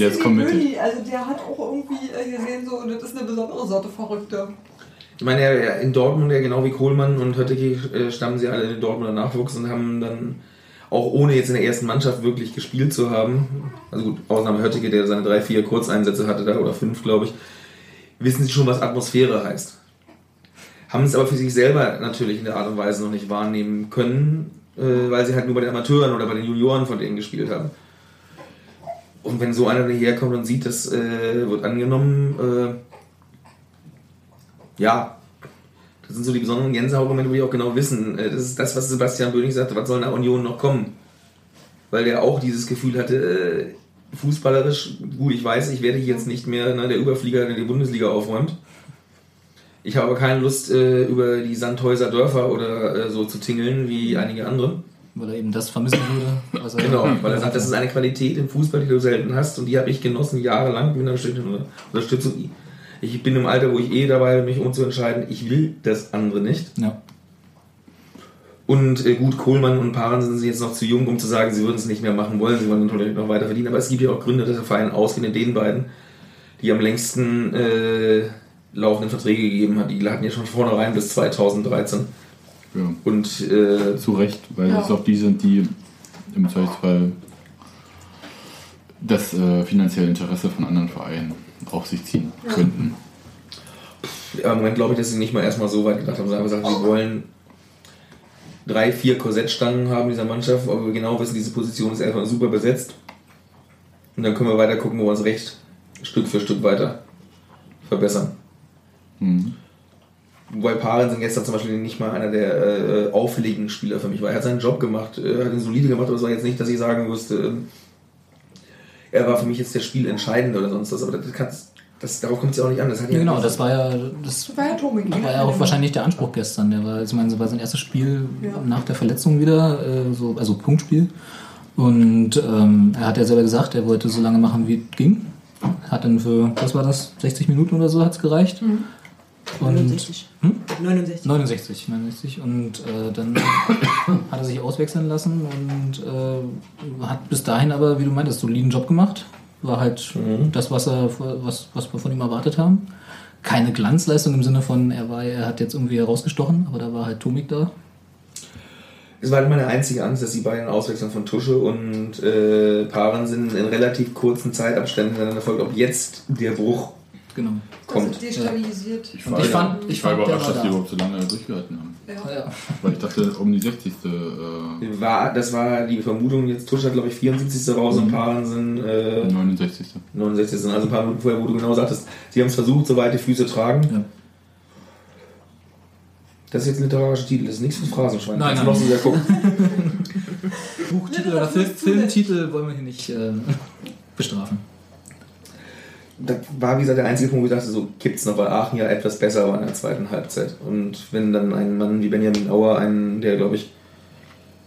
Jetzt komm wie mit. Also der hat auch irgendwie äh, gesehen, so, das ist eine besondere Sorte Verrückte. Ich meine, in Dortmund, ja genau wie Kohlmann und Hötteke, äh, stammen sie alle in den Dortmunder Nachwuchs und haben dann auch ohne jetzt in der ersten Mannschaft wirklich gespielt zu haben, also gut, Ausnahme Hötteke, der seine drei, vier Kurzeinsätze hatte da, oder fünf, glaube ich, wissen sie schon, was Atmosphäre heißt. Haben es aber für sich selber natürlich in der Art und Weise noch nicht wahrnehmen können, äh, weil sie halt nur bei den Amateuren oder bei den Junioren von denen gespielt haben. Und wenn so einer hierher kommt und sieht, das äh, wird angenommen, äh, ja, das sind so die besonderen Gänsehautmomente, wo die auch genau wissen, äh, das ist das, was Sebastian Bönig sagte, was soll nach Union noch kommen? Weil der auch dieses Gefühl hatte, äh, fußballerisch, gut, ich weiß, ich werde hier jetzt nicht mehr ne, der Überflieger, der die Bundesliga aufräumt. Ich habe aber keine Lust, äh, über die Sandhäuser Dörfer oder äh, so zu tingeln wie einige andere. Weil er eben das vermissen würde. Was er Genau, weil er sagt, das ist eine Qualität im Fußball, die du selten hast und die habe ich genossen jahrelang mit einer bestimmten Unterstützung. Ich bin im Alter, wo ich eh dabei bin, mich umzuentscheiden, ich will das andere nicht. Ja. Und äh, gut, Kohlmann und Paaren sind jetzt noch zu jung, um zu sagen, sie würden es nicht mehr machen wollen, sie wollen natürlich noch weiter verdienen. Aber es gibt ja auch Gründe, dass der Verein ausgehend den beiden, die am längsten äh, laufenden Verträge gegeben hat. Die hatten ja schon vornherein bis 2013. Ja. Und äh, Zu Recht, weil Ja. es auch die sind, die im Zweifelsfall das äh, finanzielle Interesse von anderen Vereinen auf sich ziehen könnten. Ja, Im Moment glaube ich, dass sie nicht mal erstmal so weit gedacht haben, sondern gesagt, sie wollen drei, vier Korsettstangen haben in dieser Mannschaft, aber wir genau wissen, diese Position ist erstmal super besetzt. Und dann können wir weiter gucken, wo wir uns recht Stück für Stück weiter verbessern. Mhm. Wobei Parensen gestern zum Beispiel nicht mal einer der äh, auffälligen Spieler für mich war. Er hat seinen Job gemacht, äh, hat ihn solide gemacht, aber es war jetzt nicht, dass ich sagen musste, ähm, er war für mich jetzt der Spielentscheidende oder sonst was. Aber das, kann's- das, darauf kommt es ja auch nicht an. Das hat Ja, genau, das war ja, das Das war ja Tomik. war ja auch wahrscheinlich der Anspruch gestern. Der war, ich meine, das war sein erstes Spiel Ja. nach der Verletzung wieder, äh, so, also Punktspiel. Und ähm, er hat ja selber gesagt, er wollte so lange machen, wie es ging. Hat dann für, was war das, 60 Minuten oder so hat es gereicht. Und 69. Hm? 69. 69, 69. Und äh, dann hat er sich auswechseln lassen und äh, hat bis dahin aber, wie du meintest, soliden Job gemacht. War halt das, was, er, was, was wir von ihm erwartet haben. Keine Glanzleistung im Sinne von, er, war, er hat jetzt irgendwie herausgestochen, aber da war halt Tomik da. Es war halt meine einzige Angst, dass die beiden Auswechslung von Tusche und äh, Parensen in relativ kurzen Zeitabständen miteinander folgt, ob jetzt der Bruch Genau. kommt. Das ist destabilisiert. Ich Und ich fand, ich war überrascht, war dass die überhaupt so lange durchgehalten haben. Ja. Ja. Weil ich dachte, um die 60. Äh, War, das war die Vermutung, jetzt Tusche hat glaube ich 74. raus und Mhm. Parensen äh, 69. 69. sind also ein paar Minuten vorher, wo du genau sagtest, sie haben es versucht, soweit die Füße tragen. Ja. Das ist jetzt ein literarischer Titel, das ist nichts für Phrasenschwein. Nein, nein. noch so sehr gucken. Buchtitel oder Film, Filmtitel wollen wir hier nicht äh, bestrafen. Das war, wie gesagt, der einzige Punkt, wo ich dachte, so gibt's noch, weil Aachen ja etwas besser war in der zweiten Halbzeit. Und wenn dann ein Mann wie Benjamin Auer, ein, der, glaube ich,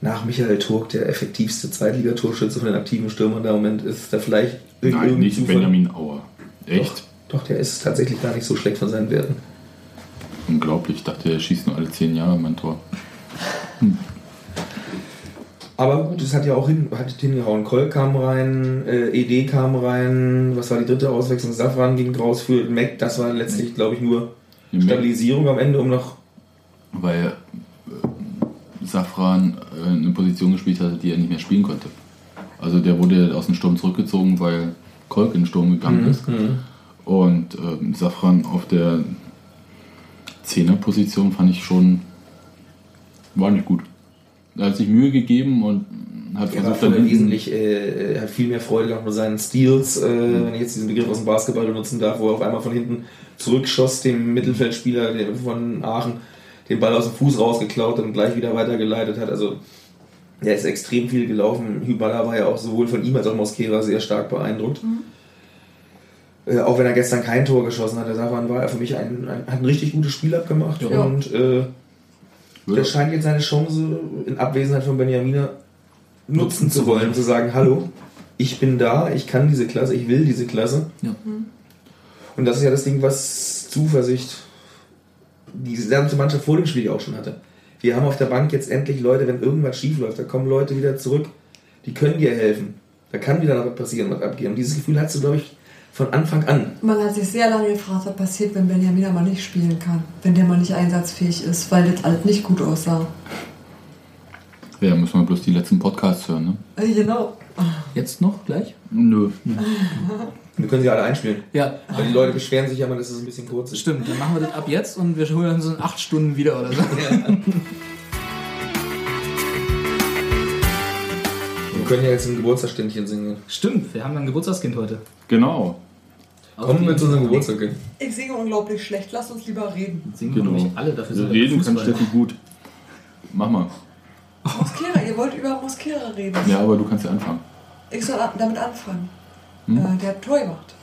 nach Michael Turk der effektivste Zweitligatorschütze von den aktiven Stürmern da im Moment ist, da vielleicht Nein, irgendwie nicht Zufall- Benjamin Auer. Echt? Doch, der ist tatsächlich gar nicht so schlecht von seinen Werten. Unglaublich. Ich dachte, er schießt nur alle 10 Jahre mein Tor. Aber gut, es hat ja auch hin, hat hingehauen. Koll kam rein, äh, ED kam rein, was war die dritte Auswechslung? Safran ging raus für Mac, das war letztlich, glaube ich, nur Stabilisierung am Ende, um noch Weil äh, Safran äh, eine Position gespielt hatte, die er nicht mehr spielen konnte. Also der wurde aus dem Sturm zurückgezogen, weil Kolk in den Sturm gegangen ist. Und ähm, Safran auf der Zehnerposition fand ich schon, war nicht gut. Er hat sich Mühe gegeben und hat Er versucht, dann wesentlich, äh, er hat viel mehr Freude gehabt mit seinen Steals, äh, wenn ich jetzt diesen Begriff aus dem Basketball benutzen darf, wo er auf einmal von hinten zurückschoss, dem Mittelfeldspieler von Aachen den Ball aus dem Fuß rausgeklaut und gleich wieder weitergeleitet hat. Also er ist extrem viel gelaufen. Hyballa war ja auch sowohl von ihm als auch Mosquera sehr stark beeindruckt. Äh, auch wenn er gestern kein Tor geschossen hat, der war er für mich ein, ein, hat ein richtig gutes Spiel abgemacht Ja. und äh, Ja. der scheint jetzt seine Chance in Abwesenheit von Benjamina nutzen zu wollen, zu sagen, hallo, ich bin da, ich kann diese Klasse, ich will diese Klasse. Ja. Und das ist ja das Ding, was Zuversicht die gesamte Mannschaft vor dem Spiel auch schon hatte. Wir haben auf der Bank jetzt endlich Leute, wenn irgendwas schief läuft, da kommen Leute wieder zurück, die können dir helfen. Da kann wieder noch was passieren, was abgehen. Und dieses Gefühl hast du, glaube ich, von Anfang an. Man hat sich sehr lange gefragt, was passiert, wenn Benjamin mal nicht spielen kann. Wenn der mal nicht einsatzfähig ist, weil das alles nicht gut aussah. Ja, müssen wir bloß die letzten Podcasts hören, ne? Äh, Genau. Jetzt noch gleich? Nö. Wir können sie alle einspielen. Ja, Weil die Leute beschweren sich ja immer, dass es ein bisschen kurz ist. stimmt. Dann machen wir das ab jetzt und wir holen uns in acht Stunden wieder oder so. Wir können ja jetzt ein Geburtstagsständchen singen. Stimmt, wir haben ein Geburtstagskind heute. Genau. Kommen wir zu unserem Geburtstag. hin. Ich singe unglaublich schlecht, lass uns lieber reden. Singen Genau. wir nämlich alle dafür. Also reden kann. Steffi gut. Mach mal. Mosquera, ihr wollt über Mosquera reden. Ja, aber du kannst ja anfangen. Ich soll damit anfangen. Hm? Äh, der hat Tor gemacht.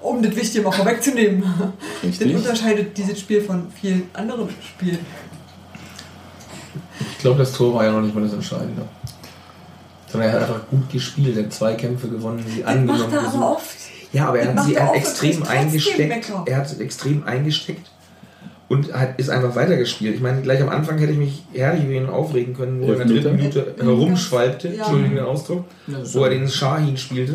Um das Wichtige mal vorwegzunehmen. Das Richtig. unterscheidet dieses Spiel von vielen anderen Spielen. Ich glaube, das Tor war ja noch nicht mal das Entscheidende. Sondern er hat einfach gut gespielt, er hat zwei Kämpfe gewonnen, sie Das angenommen. macht er gesucht. aber oft. Ja, aber er hat sie er hat extrem eingesteckt. Er hat extrem eingesteckt und hat, ist einfach weitergespielt. Ich meine, gleich am Anfang hätte ich mich herrlich über ihn aufregen können, wo er in der dritten? Minute herumschwalbte, Ja. Entschuldigung den Ausdruck, wo er den Shahin spielte,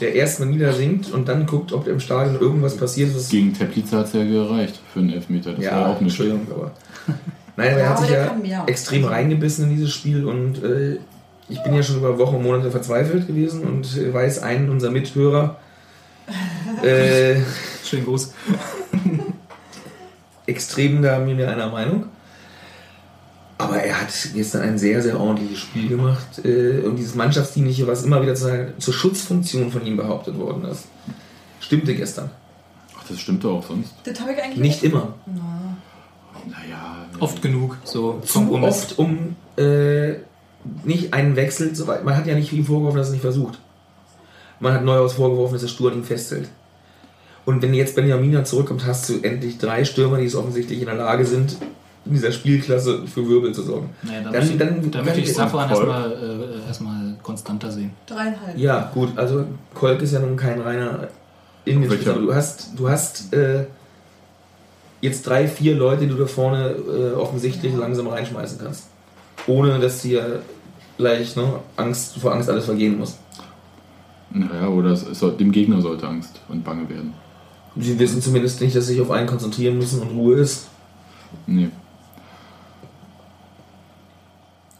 der erstmal niedersinkt und dann guckt, ob im Stadion irgendwas passiert ist. Gegen Teplice hat es ja gereicht für einen Elfmeter. Das war ja auch nicht. Entschuldigung, aber. Nein, aber er hat sich ja extrem reingebissen in dieses Spiel und äh, ich bin ja schon über Wochen und Monate verzweifelt gewesen und äh, weiß, einen unserer Mithörer äh, Schönen Gruß. extrem da mir einer Meinung. Aber er hat gestern ein sehr, sehr ordentliches Spiel gemacht. Äh, und dieses Mannschaftsdienliche, was immer wieder zur Schutzfunktion von ihm behauptet worden ist, stimmte gestern. Ach, das stimmt doch auch sonst. Das habe ich eigentlich Nicht immer. Na, Naja. Oft genug. So Zu Kompromiss. oft, um äh, nicht einen Wechsel zu weit. Man hat ja nicht ihm vorgeworfen, dass er es nicht versucht. Man hat Neuhaus vorgeworfen, dass er stur an ihm festhält. Und wenn jetzt Benjamina zurückkommt, hast du endlich drei Stürmer, die es offensichtlich in der Lage sind, in dieser Spielklasse für Wirbel zu sorgen. Naja, da, Dann- möchte, dann- da möchte ich Safran erstmal äh, erstmal konstanter sehen. dreieinhalb. Ja, gut, also Kolk ist ja nun kein reiner Innenspieler. Du hast, du hast äh, jetzt drei, vier Leute, die du da vorne äh, offensichtlich langsam reinschmeißen kannst. Ohne dass dir gleich ne, Angst, vor Angst alles vergehen muss. Naja, oder soll, dem Gegner sollte Angst und Bange werden. Sie wissen zumindest nicht, dass sie sich auf einen konzentrieren müssen und Ruhe ist. Nee.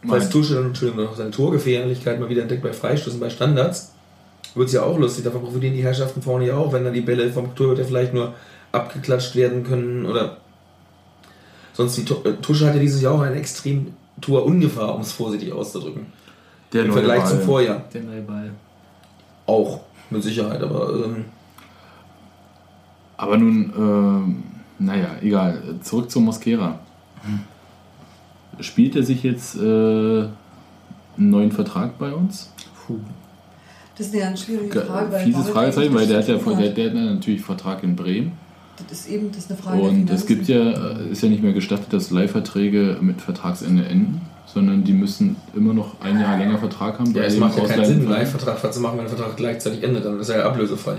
Falls Tusche dann Entschuldigung, noch seine Torgefährlichkeit mal wieder entdeckt bei Freistößen, bei Standards, wird es ja auch lustig. Davon profitieren die Herrschaften vorne ja auch, wenn dann die Bälle vom Torhüter vielleicht nur abgeklatscht werden können oder. Sonst die äh, Tusche hatte dieses Jahr auch eine extrem Torungefahr, um es vorsichtig auszudrücken. Der Im neue Vergleich zum Ball. Vorjahr. Der neue Ball. Auch, mit Sicherheit, aber ähm, Aber nun, ähm, naja, egal. Zurück zum Mosquera. Spielt er sich jetzt äh, einen neuen Vertrag bei uns? Puh. Das ist eine ganz schwierige Frage. weil Fieses Fragezeichen, weil der hat ja zu der, der hat ja natürlich Vertrag in Bremen. Das ist eben das ist eine Frage der Und es gibt ja, äh, ist ja nicht mehr gestattet, dass Leihverträge mit Vertragsende enden, sondern die müssen immer noch ein Jahr länger Vertrag haben. ja, es macht ja keinen Sinn, einen Live-Vertrag zu machen, wenn der Vertrag gleichzeitig endet, dann ist er ja ablösefrei.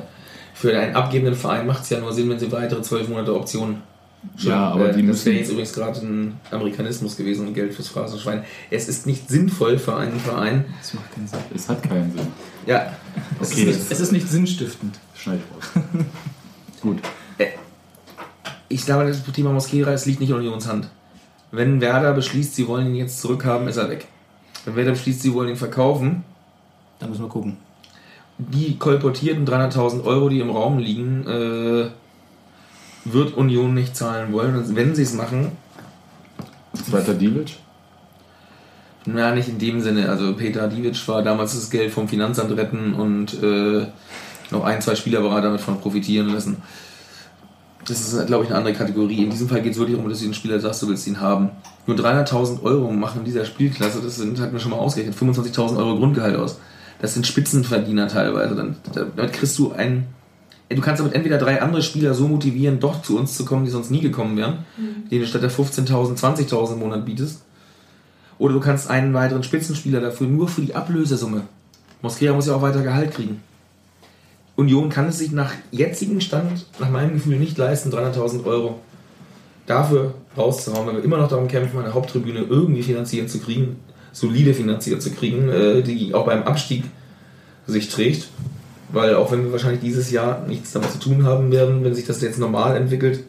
Für einen abgebenden Verein macht es ja nur Sinn, wenn sie weitere zwölf Monate Optionen Ja, aber äh, die das wäre jetzt übrigens gerade ein Amerikanismus gewesen und Geld fürs Phrasenschwein. Es ist nicht sinnvoll für einen Verein. Das macht keinen Sinn. Es hat keinen Sinn. Ja, es Okay. ist nicht, Es ist nicht sinnstiftend. Schneid raus. Gut. Ich glaube, das Thema Mosquera, es liegt nicht in Unions Hand. Wenn Werder beschließt, sie wollen ihn jetzt zurückhaben, ist er weg. Wenn Werder beschließt, sie wollen ihn verkaufen, Da müssen wir gucken. die kolportierten 300.000 Euro, die im Raum liegen, äh, wird Union nicht zahlen wollen. Und wenn sie es machen, Zweiter Divic. na, nicht in dem Sinne. Also Peter Divic war damals das Geld vom Finanzamt retten und äh, noch ein, zwei Spielerberater davon profitieren lassen. Das ist, glaube ich, eine andere Kategorie. In diesem Fall geht es wirklich darum, dass du den Spieler sagst, du willst ihn haben. Nur 300.000 Euro machen in dieser Spielklasse, das sind, hat mir schon mal ausgerechnet, 25.000 Euro Grundgehalt aus. Das sind Spitzenverdiener teilweise. Dann, damit kriegst du einen. Du kannst damit entweder drei andere Spieler so motivieren, doch zu uns zu kommen, die sonst nie gekommen wären, denen du statt der 15.000 20.000 im Monat bietest. Oder du kannst einen weiteren Spitzenspieler dafür nur für die Ablösesumme. Mosquera muss ja auch weiter Gehalt kriegen. Union kann es sich nach jetzigem Stand, nach meinem Gefühl, nicht leisten, 300.000 Euro dafür rauszuhauen, weil wir immer noch darum kämpfen, eine Haupttribüne irgendwie finanziert zu kriegen, solide finanziert zu kriegen, äh, die auch beim Abstieg sich trägt. Weil auch wenn wir wahrscheinlich dieses Jahr nichts damit zu tun haben werden, wenn sich das jetzt normal entwickelt,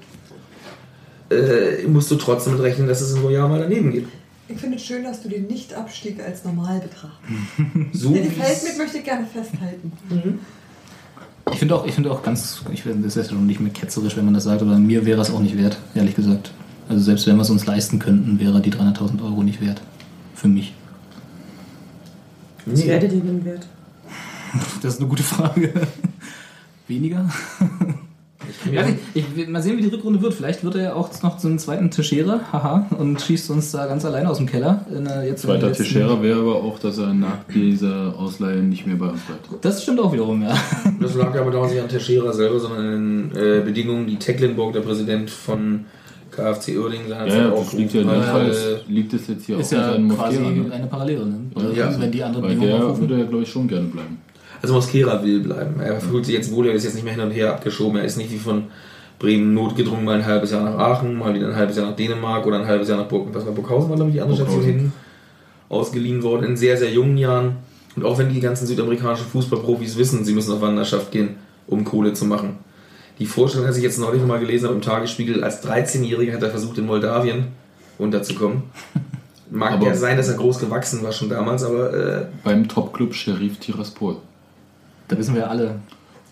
äh, musst du trotzdem mit rechnen, dass es in so einem Jahr mal daneben geht. Ich finde es schön, dass du den Nicht-Abstieg als normal betrachtest. So es- mir, möchte ich gerne festhalten. Ich finde auch, ich finde auch ganz, ich finde, das ist ja schon nicht mehr ketzerisch, wenn man das sagt, aber mir wäre es auch nicht wert, ehrlich gesagt. Also selbst wenn wir es uns leisten könnten, wäre die 300.000 Euro nicht wert. Für mich. Was Nee. werdet ihr denn wert? Das ist eine gute Frage. weniger. Ich Ja, ich, ich, mal sehen, wie die Rückrunde wird. Vielleicht wird er ja auch noch einen zweiten Teixeira, haha, und schießt uns da ganz alleine aus dem Keller. In, der- jetzt Zweiter Teixeira wäre aber auch, dass er nach dieser Ausleihe nicht mehr bei uns bleibt. Das stimmt auch wiederum, ja. Das lag aber doch nicht an Teixeira selber, sondern an den äh, Bedingungen, die Tecklenburg, der Präsident von KfC Uerdingen, Ja, seinerzeit ja, liegt ja dem hat, Fall, äh, liegt es jetzt hier Ist auch ja quasi Mosquera, ne? eine Parallele. Ne? Oder Ja. wenn die anderen Weil Bedingungen der aufrufen. würde ja, glaube ich, schon gerne bleiben. Also Mosquera will bleiben. Er fühlt sich jetzt wohl, er ist jetzt nicht mehr hin und her abgeschoben. Er ist nicht wie von Bremen notgedrungen mal ein halbes Jahr nach Aachen, mal wieder ein halbes Jahr nach Dänemark oder ein halbes Jahr nach Burg, was war Burghausen war, glaube ich, die andere Station Burghausen. hin ausgeliehen worden in sehr, sehr jungen Jahren. Und auch wenn die ganzen südamerikanischen Fußballprofis wissen, sie müssen auf Wanderschaft gehen, um Kohle zu machen. Die Vorstellung, dass ich jetzt neulich mal gelesen habe im Tagesspiegel, als 13-Jähriger hat er versucht, in Moldawien unterzukommen. Mag Aber- ja sein, dass er groß gewachsen war schon damals, aber äh, Beim Topclub Sheriff Tiraspol. Da wissen wir ja alle.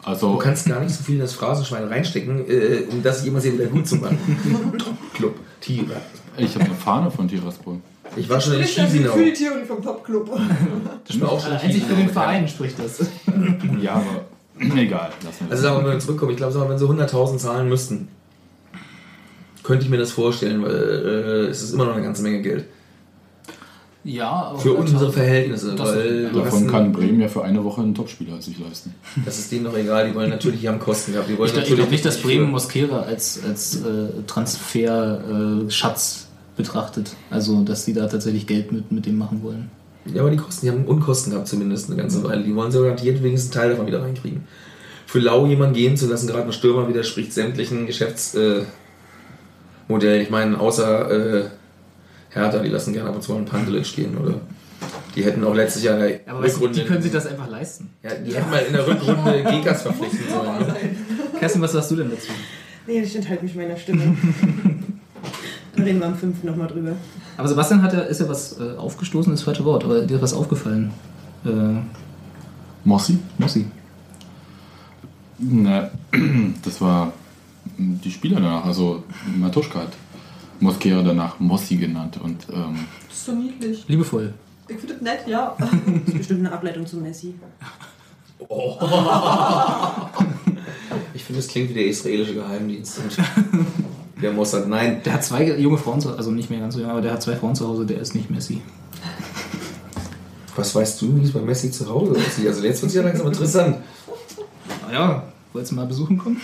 Du Also, kannst gar nicht so viel in das Phrasenschwein reinstecken, äh, um das jemals hier wieder gut zu machen. Top-Club, Tiere. ich habe eine Fahne von Tiraspol. Ich war schon in Chisinau. für die Theorie vom Top-Club. Ich war auch schon in Einzig für den. Verein spricht das. Ja, aber egal. Lassen wir Also das. sagen wir mal, wenn wir zurückkommen, ich glaube, wenn sie 100.000 zahlen müssten, könnte ich mir das vorstellen, weil äh, es ist immer noch eine ganze Menge Geld. Ja, aber Für unsere Verhältnisse, weil Davon kann Bremen ja für eine Woche einen Topspieler sich leisten. das ist denen doch egal, die wollen natürlich, die haben Kosten gehabt. Die wollen Ich, ich natürlich glaube nicht, dass Bremen Mosquera als, als äh, Transferschatz betrachtet. Also, dass die da tatsächlich Geld mit, mit dem machen wollen. Ja, aber die Kosten, die haben Unkosten gehabt zumindest eine ganze Weile. Die wollen sie garantiert wenigstens einen Teil davon wieder reinkriegen. Für Lau jemanden gehen zu lassen, gerade ein Stürmer, widerspricht sämtlichen Geschäftsmodellen. Äh, ich meine, außer äh, Hertha, die lassen gerne ab und zu mal einen Pantelic gehen, oder? Die hätten auch letztes Jahr in der Aber weißt du, Rückrunde... die können sich das einfach leisten. ja, die hätten mal in der Rückrunde Gekas verpflichten sollen. Ne? Kerstin, was sagst du denn dazu? Nee, ich enthalte mich meiner Stimme. da reden wir am 5. nochmal drüber. Aber Sebastian hat ja, ist ja was äh, aufgestoßen, das falsche Wort, aber dir ist was aufgefallen. Äh, Mossi? Mossi. Na, das war die Spieler danach. Also Matuschka hat Mosquera danach Mossi genannt. Und ähm, Das ist so niedlich. Liebevoll. Ich finde das nett, ja. Das ist bestimmt eine Ableitung zu Messi. Ich finde, es klingt wie der israelische Geheimdienst. Der Mossad, nein. Der hat zwei junge Frauen zu also nicht mehr ganz so jung, aber der hat zwei Frauen zu Hause, der ist nicht Messi. Was weißt du, wie es bei Messi zu Hause aussieht? Also jetzt wird es ja langsam interessant. Ja, wolltest du mal besuchen kommen?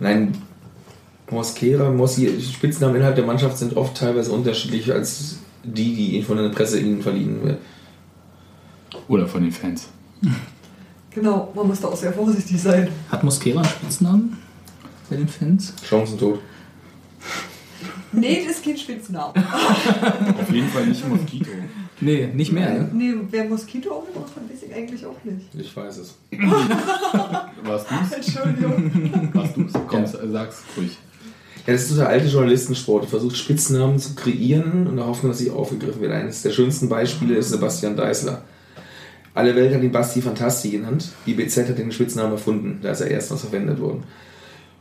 Nein, Mosquera, Mossi, Spitznamen innerhalb der Mannschaft sind oft teilweise unterschiedlich als die, die von der Presse ihnen verliehen wird. oder von den Fans. Genau, man muss da auch sehr vorsichtig sein. Hat Mosquera einen Spitznamen bei den Fans? Chancentod. Nee, das ist kein Spitzname. Auf jeden Fall nicht Moskito. Nee, nicht mehr. Ne? Nee, wer Moskito auch immer von weiß ich eigentlich auch nicht. Ich weiß es. Warst du's? Entschuldigung. Warst du's? Komm, sag's ruhig. Ja, das ist so der alte Journalistensport. Du versuchst Spitznamen zu kreieren und Hoffnung, dass sie aufgegriffen werden. Eines der schönsten Beispiele ist Sebastian Deißler. Alle Welt hat ihn Basti Fantasti genannt. Die BZ hat den Spitznamen erfunden. Da ist er erstmals verwendet worden.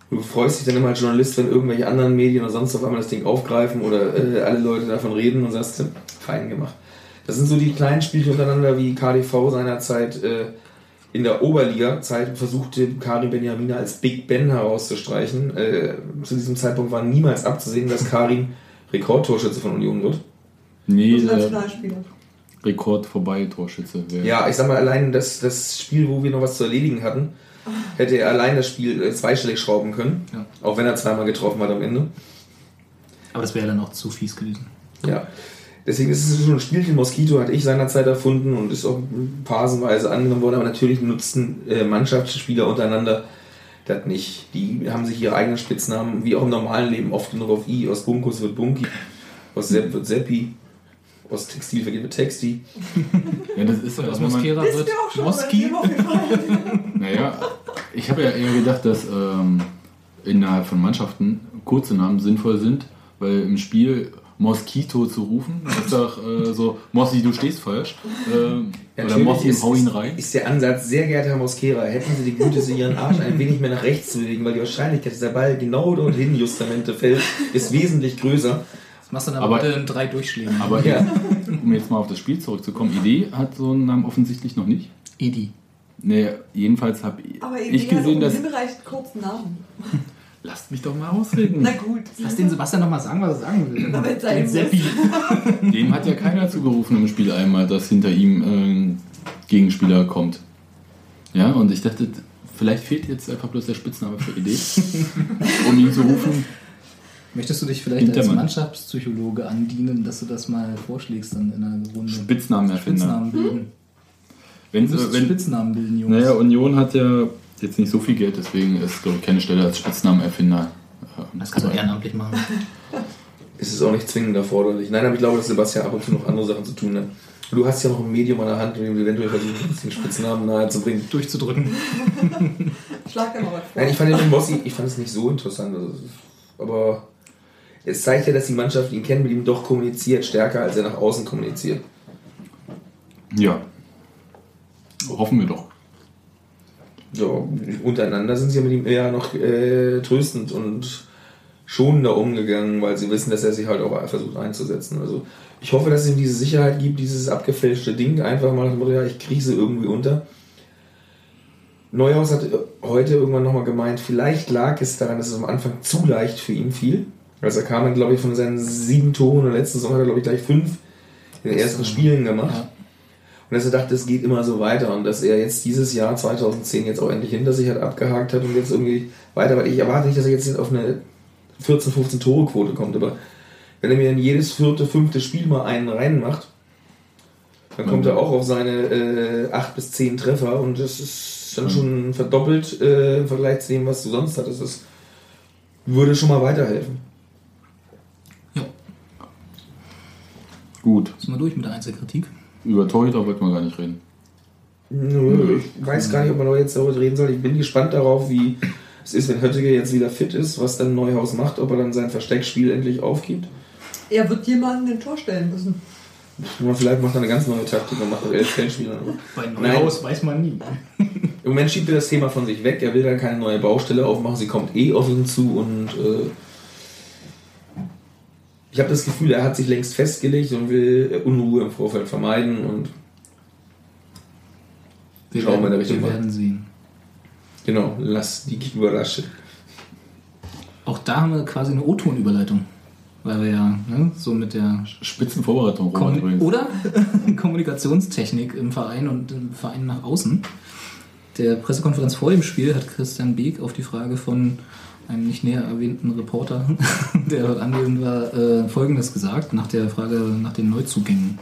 Du freust dich dann immer als Journalist, wenn irgendwelche anderen Medien oder sonst auf einmal das Ding aufgreifen oder äh, alle Leute davon reden und sagst, fein gemacht. Das sind so die kleinen Spielchen untereinander, wie KDV seinerzeit äh, in der Oberliga-Zeit versuchte, Karim Benjamina als Big Ben herauszustreichen. Äh, zu diesem Zeitpunkt war niemals abzusehen, dass Karim Rekordtorschütze von Union wird. Nee, Und äh, Nationalspieler. Rekord vorbei, Torschütze. Wer- Ja, ich sag mal, allein das, das Spiel, wo wir noch was zu erledigen hatten, hätte er allein das Spiel äh, zweistellig schrauben können. Ja. Auch wenn er zweimal getroffen hat am Ende. Aber das wäre dann auch zu fies gewesen. Ja. Deswegen ist es so ein Spielchen Moskito, hatte ich seinerzeit erfunden und ist auch phasenweise angenommen worden, aber natürlich nutzen äh, Mannschaftsspieler untereinander das nicht. Die haben sich ihre eigenen Spitznamen, wie auch im normalen Leben, oft nur auf I. Aus Bunkus wird Bunky, aus Sepp wird Seppi, aus Textil wird Texti. Ja, das ist ja, Aus Wisst wird ihr auch schon, Moski. Naja, ich habe ja eher gedacht, dass ähm, innerhalb von Mannschaften kurze Namen sinnvoll sind, weil im Spiel Moskito zu rufen, das ist doch äh, so, Mossi, du stehst falsch. Ähm, oder Mossi, ist, hau ihn rein. ist der Ansatz, sehr geehrter Herr Mosquera, hätten Sie die Güte, sich Ihren Arsch ein wenig mehr nach rechts zu bewegen, weil die Wahrscheinlichkeit, dass der Ball genau dorthin Justamente fällt, ist wesentlich größer. Das machst du dann aber Aber- bitte in drei Durchschlägen. Aber Ja. um jetzt mal auf das Spiel zurückzukommen, Idee hat so einen Namen offensichtlich noch nicht. Edi. Nee, jedenfalls habe Aber ich Idee hat gesehen, auch dass. einen hinreichend kurzen Namen. Lasst mich doch mal ausreden. Na gut. Lass den Sebastian noch mal sagen, was er sagen will. Na, Den Seppi. Dem hat ja keiner zugerufen im Spiel einmal, dass hinter ihm ein Gegenspieler kommt. Ja, und ich dachte, vielleicht fehlt jetzt einfach bloß der Spitzname für Idee, um ihn zu rufen. Möchtest du dich vielleicht als Hintermann. Mannschaftspsychologe andienen, dass du das mal vorschlägst dann in einer Runde? Spitznamenerfinder. Spitznamen bilden. Wenn, Du musst wenn, Spitznamen bilden, Jungs. naja, Union hat ja jetzt nicht so viel Geld, deswegen ist, glaube ich, keine Stelle als Spitznamenerfinder. äh, das kannst du ehrenamtlich machen. ist es auch nicht zwingend erforderlich. Nein, aber ich glaube, dass Sebastian ab und zu noch andere Sachen zu tun hat. Du hast ja noch ein Medium an der Hand, mit dem du eventuell versuchen kannst, den Spitznamen nahe zu bringen. Durchzudrücken. Schlag dir mal vor. Nein, ich fand den Mossi, ich fand es nicht so interessant. Also, aber es zeigt ja, dass die Mannschaft ihn kennt, mit ihm doch kommuniziert, stärker als er nach außen kommuniziert. Ja. Hoffen wir doch. So, untereinander sind sie ja mit ihm eher noch äh, tröstend und schonender umgegangen, weil sie wissen, dass er sich halt auch versucht einzusetzen. Also ich hoffe, dass es ihm diese Sicherheit gibt, dieses abgefälschte Ding, einfach mal dem Motto, ja, ich kriege sie irgendwie unter. Neuhaus hat heute irgendwann nochmal gemeint, vielleicht lag es daran, dass es am Anfang zu leicht für ihn fiel. Also er kam dann, glaube ich, von seinen sieben Toren und letzten Saison hat er, glaube ich, gleich fünf in den ersten Spielen gemacht. Ja. Und dass er dachte, es geht immer so weiter und dass er jetzt dieses Jahr 2010 jetzt auch endlich hinter sich hat, abgehakt hat und jetzt irgendwie weiter. Weil ich erwarte nicht, dass er jetzt auf eine 14, 15 Tore Quote kommt, aber wenn er mir in jedes vierte, fünfte Spiel mal einen reinmacht, dann kommt er auch auf seine äh, 8 bis 10 Treffer und das ist dann schon verdoppelt äh, im Vergleich zu dem, was du sonst hattest. Das würde schon mal weiterhelfen. Gut. Sind wir durch mit der Einzelkritik? Über Torhüter wollten wir gar nicht reden. Nö, ich weiß gar nicht, ob man noch jetzt darüber reden soll. Ich bin gespannt darauf, wie es ist, wenn Höttiger jetzt wieder fit ist, was dann Neuhaus macht, ob er dann sein Versteckspiel endlich aufgibt. Er wird jemanden in Tor stellen müssen. Vielleicht macht er eine ganz neue Taktik und macht auch elf Feldspieler. Bei Neuhaus weiß man nie. Im Moment schiebt er das Thema von sich weg. Er will dann keine neue Baustelle aufmachen. Sie kommt eh auf ihn zu und äh, ich habe das Gefühl, er hat sich längst festgelegt und will äh, Unruhe im Vorfeld vermeiden und Wir Schauen wir in der werden, Richtung wir mal. werden sehen. genau, lass die überraschen. Auch da haben wir quasi eine O-Ton-Überleitung. Weil wir ja ne, so mit der Spitzenvorbereitung, übrigens. oder Kommunikationstechnik im Verein und im Verein nach außen. Der Pressekonferenz vor dem Spiel hat Christian Beek auf die Frage von einem nicht näher erwähnten Reporter, der dort anwesend war, äh, Folgendes gesagt, nach der Frage nach den Neuzugängen.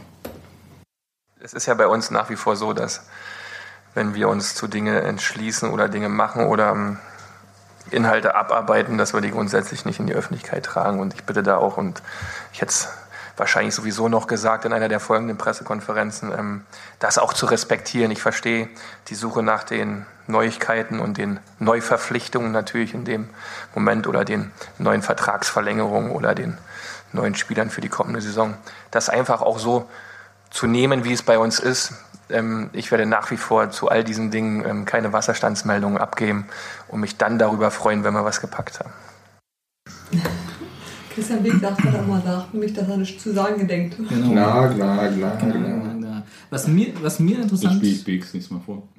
Es ist ja bei uns nach wie vor so, dass wenn wir uns zu Dinge entschließen oder Dinge machen oder ähm, Inhalte abarbeiten, dass wir die grundsätzlich nicht in die Öffentlichkeit tragen. Und ich bitte da auch, und ich hätte es wahrscheinlich sowieso noch gesagt in einer der folgenden Pressekonferenzen, ähm, das auch zu respektieren. Ich verstehe die Suche nach den Neuigkeiten und den Neuverpflichtungen natürlich in dem Moment oder den neuen Vertragsverlängerungen oder den neuen Spielern für die kommende Saison. Das einfach auch so zu nehmen, wie es bei uns ist. Ähm, ich werde nach wie vor zu all diesen Dingen ähm, keine Wasserstandsmeldungen abgeben und mich dann darüber freuen, wenn wir was gepackt haben. Christian Beck sagt dann immer, sagt nämlich, dass er nichts zu sagen gedenkt. Genau. Klar, klar, klar, Genau, klar. genau. Was mir, was mir interessant spiele ich Beeks nächstes Mal vor.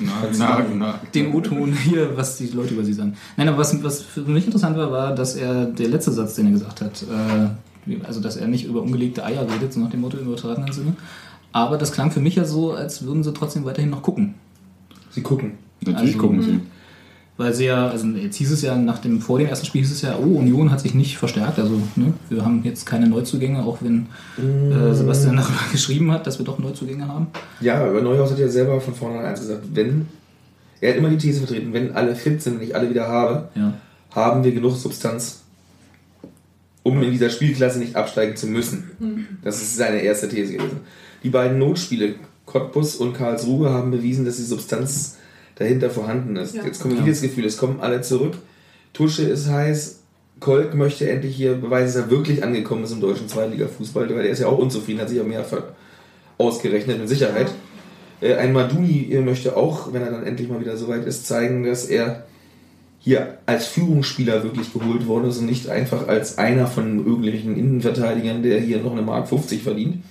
na, na, na. den O-Ton hier, was die Leute über sie sagen. Nein, aber was, was für mich interessant war, war, dass er, der letzte Satz, den er gesagt hat, äh, also dass er nicht über ungelegte Eier redet, so nach dem Motto im übertragenen Sinne. Aber das klang für mich ja so, als würden sie trotzdem weiterhin noch gucken. Sie gucken. Natürlich Also- gucken sie. Weil sie ja, also jetzt hieß es ja, nach dem, vor dem ersten Spiel hieß es ja, oh, Union hat sich nicht verstärkt. Also ne, wir haben jetzt keine Neuzugänge, auch wenn äh, Sebastian darüber geschrieben hat, dass wir doch Neuzugänge haben. Ja, aber Neuhaus hat ja selber von vornherein eins gesagt, wenn, er hat immer die These vertreten, wenn alle fit sind und ich alle wieder habe, Ja. haben wir genug Substanz, um in dieser Spielklasse nicht absteigen zu müssen. Das ist seine erste These gewesen. Die beiden Notspiele, Cottbus und Karlsruhe, haben bewiesen, dass die Substanz dahinter vorhanden ist. Ja. Jetzt kommt wieder das Gefühl, es kommen alle zurück. Tusche ist heiß. Kolk möchte endlich hier beweisen, dass er wirklich angekommen ist im deutschen Zweitliga-Fußball, weil er ist ja auch unzufrieden, hat sich auch mehr ausgerechnet, mit Sicherheit. Äh, Ein Maduni möchte auch, wenn er dann endlich mal wieder soweit ist, zeigen, dass er hier als Führungsspieler wirklich geholt worden ist und nicht einfach als einer von irgendwelchen Innenverteidigern, der hier noch eine Mark 50 verdient.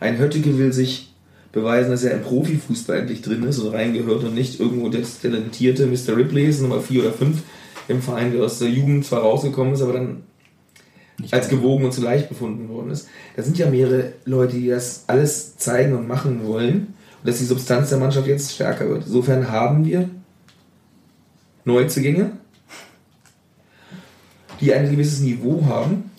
Ein Höttike will sich beweisen, dass er im Profifußball endlich drin ist und reingehört und nicht irgendwo das talentierte Mr. Ripley ist, Nummer 4 oder 5 im Verein, der aus der Jugend zwar rausgekommen ist, aber dann als gewogen und zu leicht befunden worden ist. Da sind ja mehrere Leute, die das alles zeigen und machen wollen und dass die Substanz der Mannschaft jetzt stärker wird. Insofern haben wir Neuzugänge, die ein gewisses Niveau haben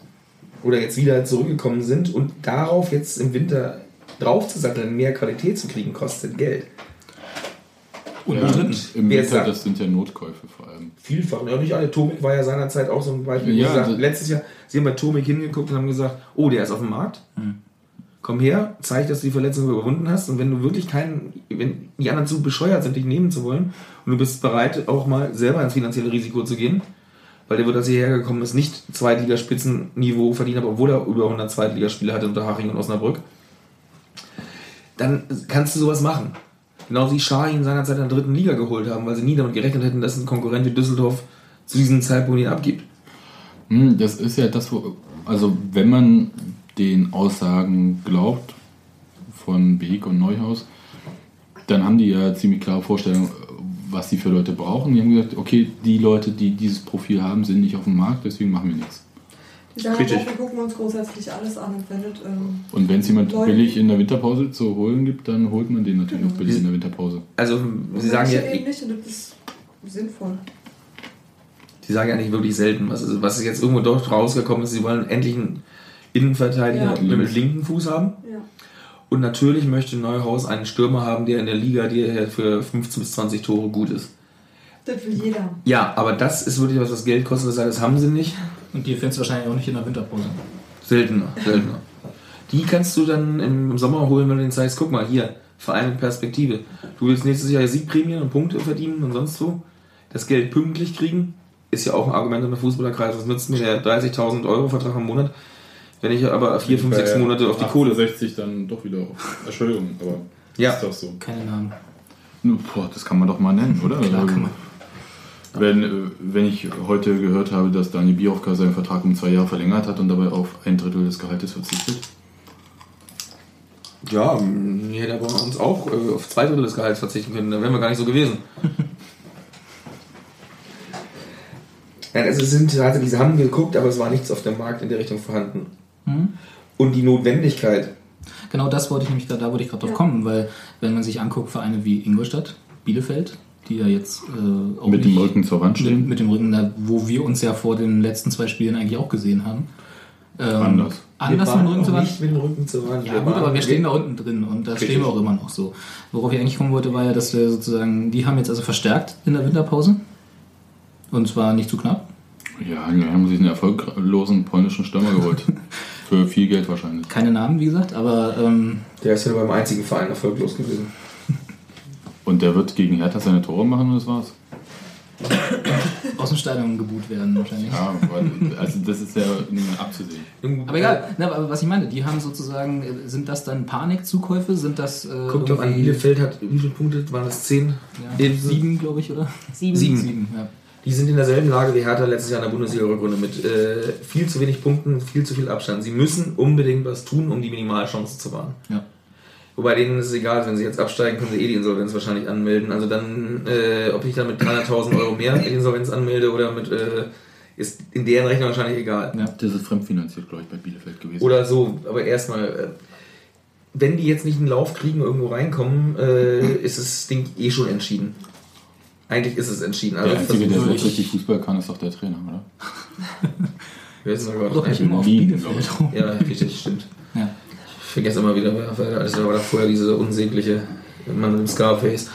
oder jetzt wieder zurückgekommen sind und darauf jetzt im Winter draufzusatteln, mehr Qualität zu kriegen, kostet Geld. Und Ja. Im Winter, sagt- das sind ja Notkäufe vor allem. Vielfach. Ja, nicht alle. Tomik war ja seinerzeit auch so ein Beispiel. Ja, gesagt, das- letztes Jahr, sie haben bei Tomik hingeguckt und haben gesagt, oh, der ist auf dem Markt. Komm her, zeig, dass du die Verletzung überwunden hast. Und wenn du wirklich keinen, wenn die anderen zu bescheuert sind, dich nehmen zu wollen, und du bist bereit, auch mal selber ins finanzielle Risiko zu gehen, weil der wird, als er hierher gekommen ist, nicht Zweitligaspitzenniveau verdient hat, obwohl er über 100 Zweitligaspiele hatte unter Haching und Osnabrück, dann kannst du sowas machen. Genauso wie Schahin seinerzeit in der dritten Liga geholt haben, weil sie nie damit gerechnet hätten, dass ein Konkurrent wie Düsseldorf zu diesem Zeitpunkt ihn abgibt. Hm, Das ist ja das, wo, also wenn man den Aussagen glaubt von Beek und Neuhaus, dann haben die ja ziemlich klare Vorstellungen, was die für Leute brauchen. Die haben gesagt, okay, die Leute, die dieses Profil haben, sind nicht auf dem Markt, deswegen machen wir nichts. Sagen Kritisch. wir gucken uns grundsätzlich alles an und wenn es ähm, Und wenn es jemand Leute- billig in der Winterpause zu holen gibt, dann holt man den natürlich auch billig in der Winterpause. Also, sie sagen ja, eben nicht und das ist sinnvoll. die sagen ja nicht wirklich selten, was, ist- was ist jetzt irgendwo dort rausgekommen ist, sie wollen endlich einen Innenverteidiger Ja. mit dem linken Fuß haben. Ja. Und natürlich möchte Neuhaus einen Stürmer haben, der in der Liga, die für 15 bis 20 Tore gut ist. Das will jeder. Ja, aber das ist wirklich was, was Geld kostet, das heißt, das haben sie nicht. Und die findest du wahrscheinlich auch nicht in der Winterpause. Seltener, seltener. Die kannst du dann im Sommer holen, wenn du den zeigst, guck mal, hier, Verein mit Perspektive. Du willst nächstes Jahr Siegprämien und Punkte verdienen und sonst wo. Das Geld pünktlich kriegen, ist ja auch ein Argument in der Fußballerkreis. Was nützt mir der 30.000 Euro Vertrag im Monat, wenn ich aber 4, 5, 6 Monate auf die Kohle... 60 dann doch wieder auf. Entschuldigung, aber Ja. ist doch so. Keine Namen. Nur, Boah, das kann man doch mal nennen, oder? Klar kann man. Wenn, äh, wenn ich heute gehört habe, dass Daniel Bierhoffka seinen Vertrag um zwei Jahre verlängert hat und dabei auf ein Drittel des Gehaltes verzichtet. Ja, hier hätte aber uns auch äh, auf zwei Drittel des Gehalts verzichten können, dann wären wir gar nicht so gewesen. Nein, also es sind tatsächlich, sie haben geguckt, aber es war nichts auf dem Markt in der Richtung vorhanden. Hm? Und die Notwendigkeit, Genau das wollte ich nämlich gerade, da wollte ich gerade drauf Ja. kommen, weil wenn man sich anguckt, Vereine wie Ingolstadt, Bielefeld, die ja jetzt äh, auch Mit dem Rücken zur Wand mit, stehen. mit dem Rücken, da, wo wir uns ja vor den letzten zwei Spielen eigentlich auch gesehen haben. Ähm, Anders. Anders wir mit dem waren Rücken zur auch Wand. nicht mit dem Rücken zur Wand. Ja Wir gut, aber wir stehen da unten drin und da Richtig. stehen wir auch immer noch so. Worauf ich eigentlich kommen wollte, war ja, dass wir sozusagen, die haben jetzt also verstärkt in der Winterpause. Und zwar nicht zu knapp. Ja, die haben sich einen erfolglosen polnischen Stürmer geholt. Für viel Geld wahrscheinlich. Keine Namen, wie gesagt, aber ähm, Der ist ja beim einzigen Verein erfolglos gewesen. Und der wird gegen Hertha seine Tore machen und das war's. aus dem Stadion geboot werden wahrscheinlich. Ja, weil, also das ist ja abzusehen. Aber egal, ne, aber was ich meine, die haben sozusagen, äh, sind das dann Panikzukäufe? Sind das. Äh, Guck doch an, Bielefeld hat, wie viele Punkte waren das? Zehn? Ja, Eben- sieben, glaube ich, oder? Sieben. Sieben. Sieben, ja. Die sind in derselben Lage wie Hertha letztes Jahr in der Bundesliga-Rückrunde mit äh, viel zu wenig Punkten, viel zu viel Abstand. Sie müssen unbedingt was tun, um die Minimalchance zu wahren. Ja. Wobei denen ist es egal, wenn sie jetzt absteigen, können sie eh die Insolvenz wahrscheinlich anmelden. Also dann, äh, ob ich dann mit 300.000 Euro mehr die Insolvenz anmelde oder mit, äh, ist in deren Rechnung wahrscheinlich egal. Ja. Das ist fremdfinanziert, glaube ich, bei Bielefeld gewesen. Oder so, aber erstmal, äh, wenn die jetzt nicht einen Lauf kriegen, irgendwo reinkommen, äh, ist das Ding eh schon entschieden. Eigentlich ist es entschieden. Also der Einzige, der so ich- richtig Fußball kann, ist doch der Trainer, oder? Wer ist denn da Doch immer auf Bielefeld rum. Ja, richtig, stimmt. Vergesse immer wieder, wer wer- da war da vorher diese unsägliche Mann mit dem Scarface.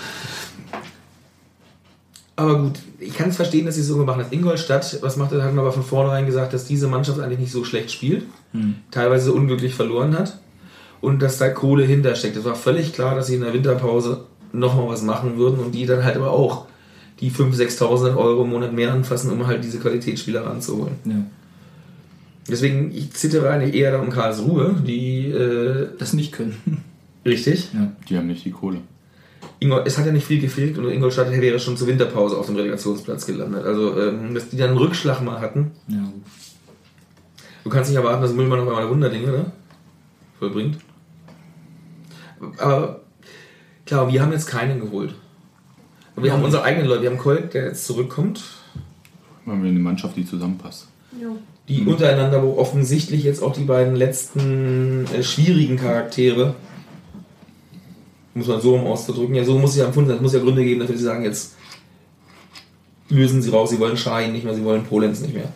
Aber gut, ich kann es verstehen, dass sie es so gemacht hat. Ingolstadt, was macht er, hat man aber von vornherein gesagt, dass diese Mannschaft eigentlich nicht so schlecht spielt, Hm. teilweise unglücklich verloren hat und dass da Kohle hintersteckt. Es war völlig klar, dass sie in der Winterpause nochmal was machen würden und die dann halt aber auch die 5.000, 6.000 Euro im Monat mehr anfassen, um halt diese Qualitätsspieler ranzuholen. Ja. Deswegen, ich zittere eigentlich eher da um Karlsruhe, die äh, Das nicht können. richtig. Ja. Die haben nicht die Kohle. Ingol, es hat ja nicht viel gefehlt und Ingolstadt wäre schon zur Winterpause auf dem Relegationsplatz gelandet. Also, ähm, dass die dann einen Rückschlag mal hatten. Ja. Du kannst nicht erwarten, dass Müllmann auf einmal Wunderdinge ne? vollbringt. Aber Klar, wir haben jetzt keinen geholt. Wir haben unsere eigenen Leute. Wir haben Kolk, der jetzt zurückkommt. Haben wir eine Mannschaft, die zusammenpasst. Die untereinander, wo offensichtlich jetzt auch die beiden letzten äh, schwierigen Charaktere, muss man so um auszudrücken, ja, so muss es ja empfunden sein. Es muss ja Gründe geben, dafür sie sagen, jetzt lösen sie raus, sie wollen Schein nicht mehr, sie wollen Polenz nicht mehr.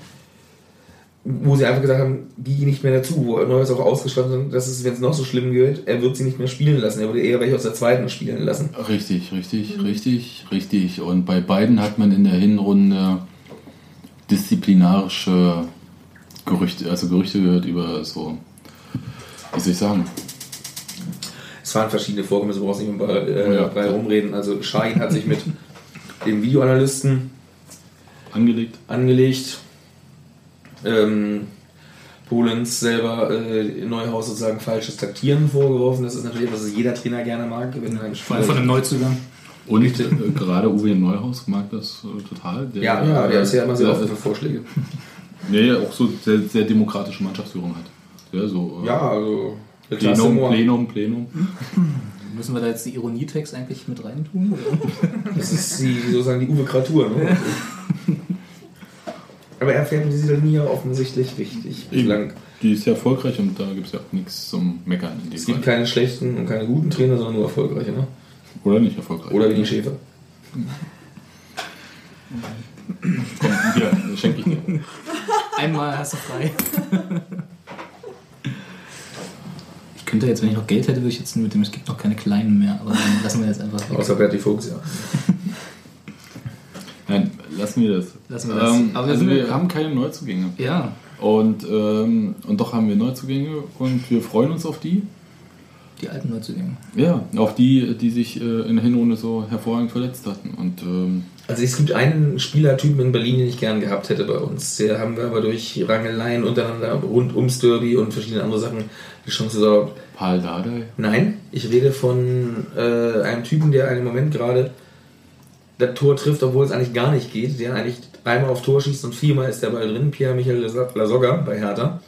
Wo sie einfach gesagt haben, die nicht mehr dazu, wo Neues auch ausgeschlossen hat, dass es, wenn es noch so schlimm wird, er wird sie nicht mehr spielen lassen. Er würde eher welche aus der zweiten spielen lassen. Richtig, richtig, richtig, richtig. Und bei beiden hat man in der Hinrunde disziplinarische Gerüchte, also Gerüchte gehört über so, wie soll ich sagen, Es waren verschiedene Vorkommnisse, du brauchst nicht mehr äh, Ja. frei rumreden. Also Schein hat sich mit dem Videoanalysten angelegt. angelegt. Ähm, Polens selber äh, Neuhaus sozusagen falsches Taktieren vorgeworfen. Das ist natürlich etwas, was jeder Trainer gerne mag. Wenn ein Vor allem von einem Neuzugang. Und äh, gerade Uwe Neuhaus mag das äh, total. Der, ja, ja, der ist ja immer sehr offen für Vorschläge. Nee, auch so sehr, sehr demokratische Mannschaftsführung hat. Ja, so, äh, Ja, also Plenum, Plenum, Plenum. Müssen wir da jetzt die Ironietext eigentlich mit reintun? Das ist die, sozusagen die Uwe Kratur. Ne? Aber er fährt mit dieser Linie offensichtlich richtig bislang. Die ist ja erfolgreich und da gibt es ja auch nichts zum Meckern in dem Es gibt Fall. keine schlechten und keine guten Trainer, sondern nur erfolgreiche. Ne? Oder nicht erfolgreich. Oder wie die Schäfer. Komm, hier, schenke ich dir. Einmal hast du frei. Ich könnte jetzt, wenn ich noch Geld hätte, würde ich jetzt mit dem, es gibt noch keine kleinen mehr, aber dann lassen wir jetzt einfach weg. Außer Bertie Fuchs, ja. Nein, lassen wir das. Lassen wir das. Ähm, Aber wir also wir haben keine Neuzugänge. Ja, Und, ähm, und doch haben wir Neuzugänge und wir freuen uns auf die. die alten Neuzugänge. Ja, auf die, die sich äh, in der Hinrunde so hervorragend verletzt hatten. Und ähm, Also es gibt einen Spielertypen in Berlin, den ich gern gehabt hätte bei uns. Der haben wir aber durch Rangeleien untereinander rund ums Derby und verschiedene andere Sachen die Chance so. Paul Dardai. Nein, ich rede von äh, einem Typen, der im Moment gerade das Tor trifft, obwohl es eigentlich gar nicht geht. Der eigentlich einmal auf Tor schießt und viermal ist der Ball drin. Pierre Michael Lasogga bei Hertha.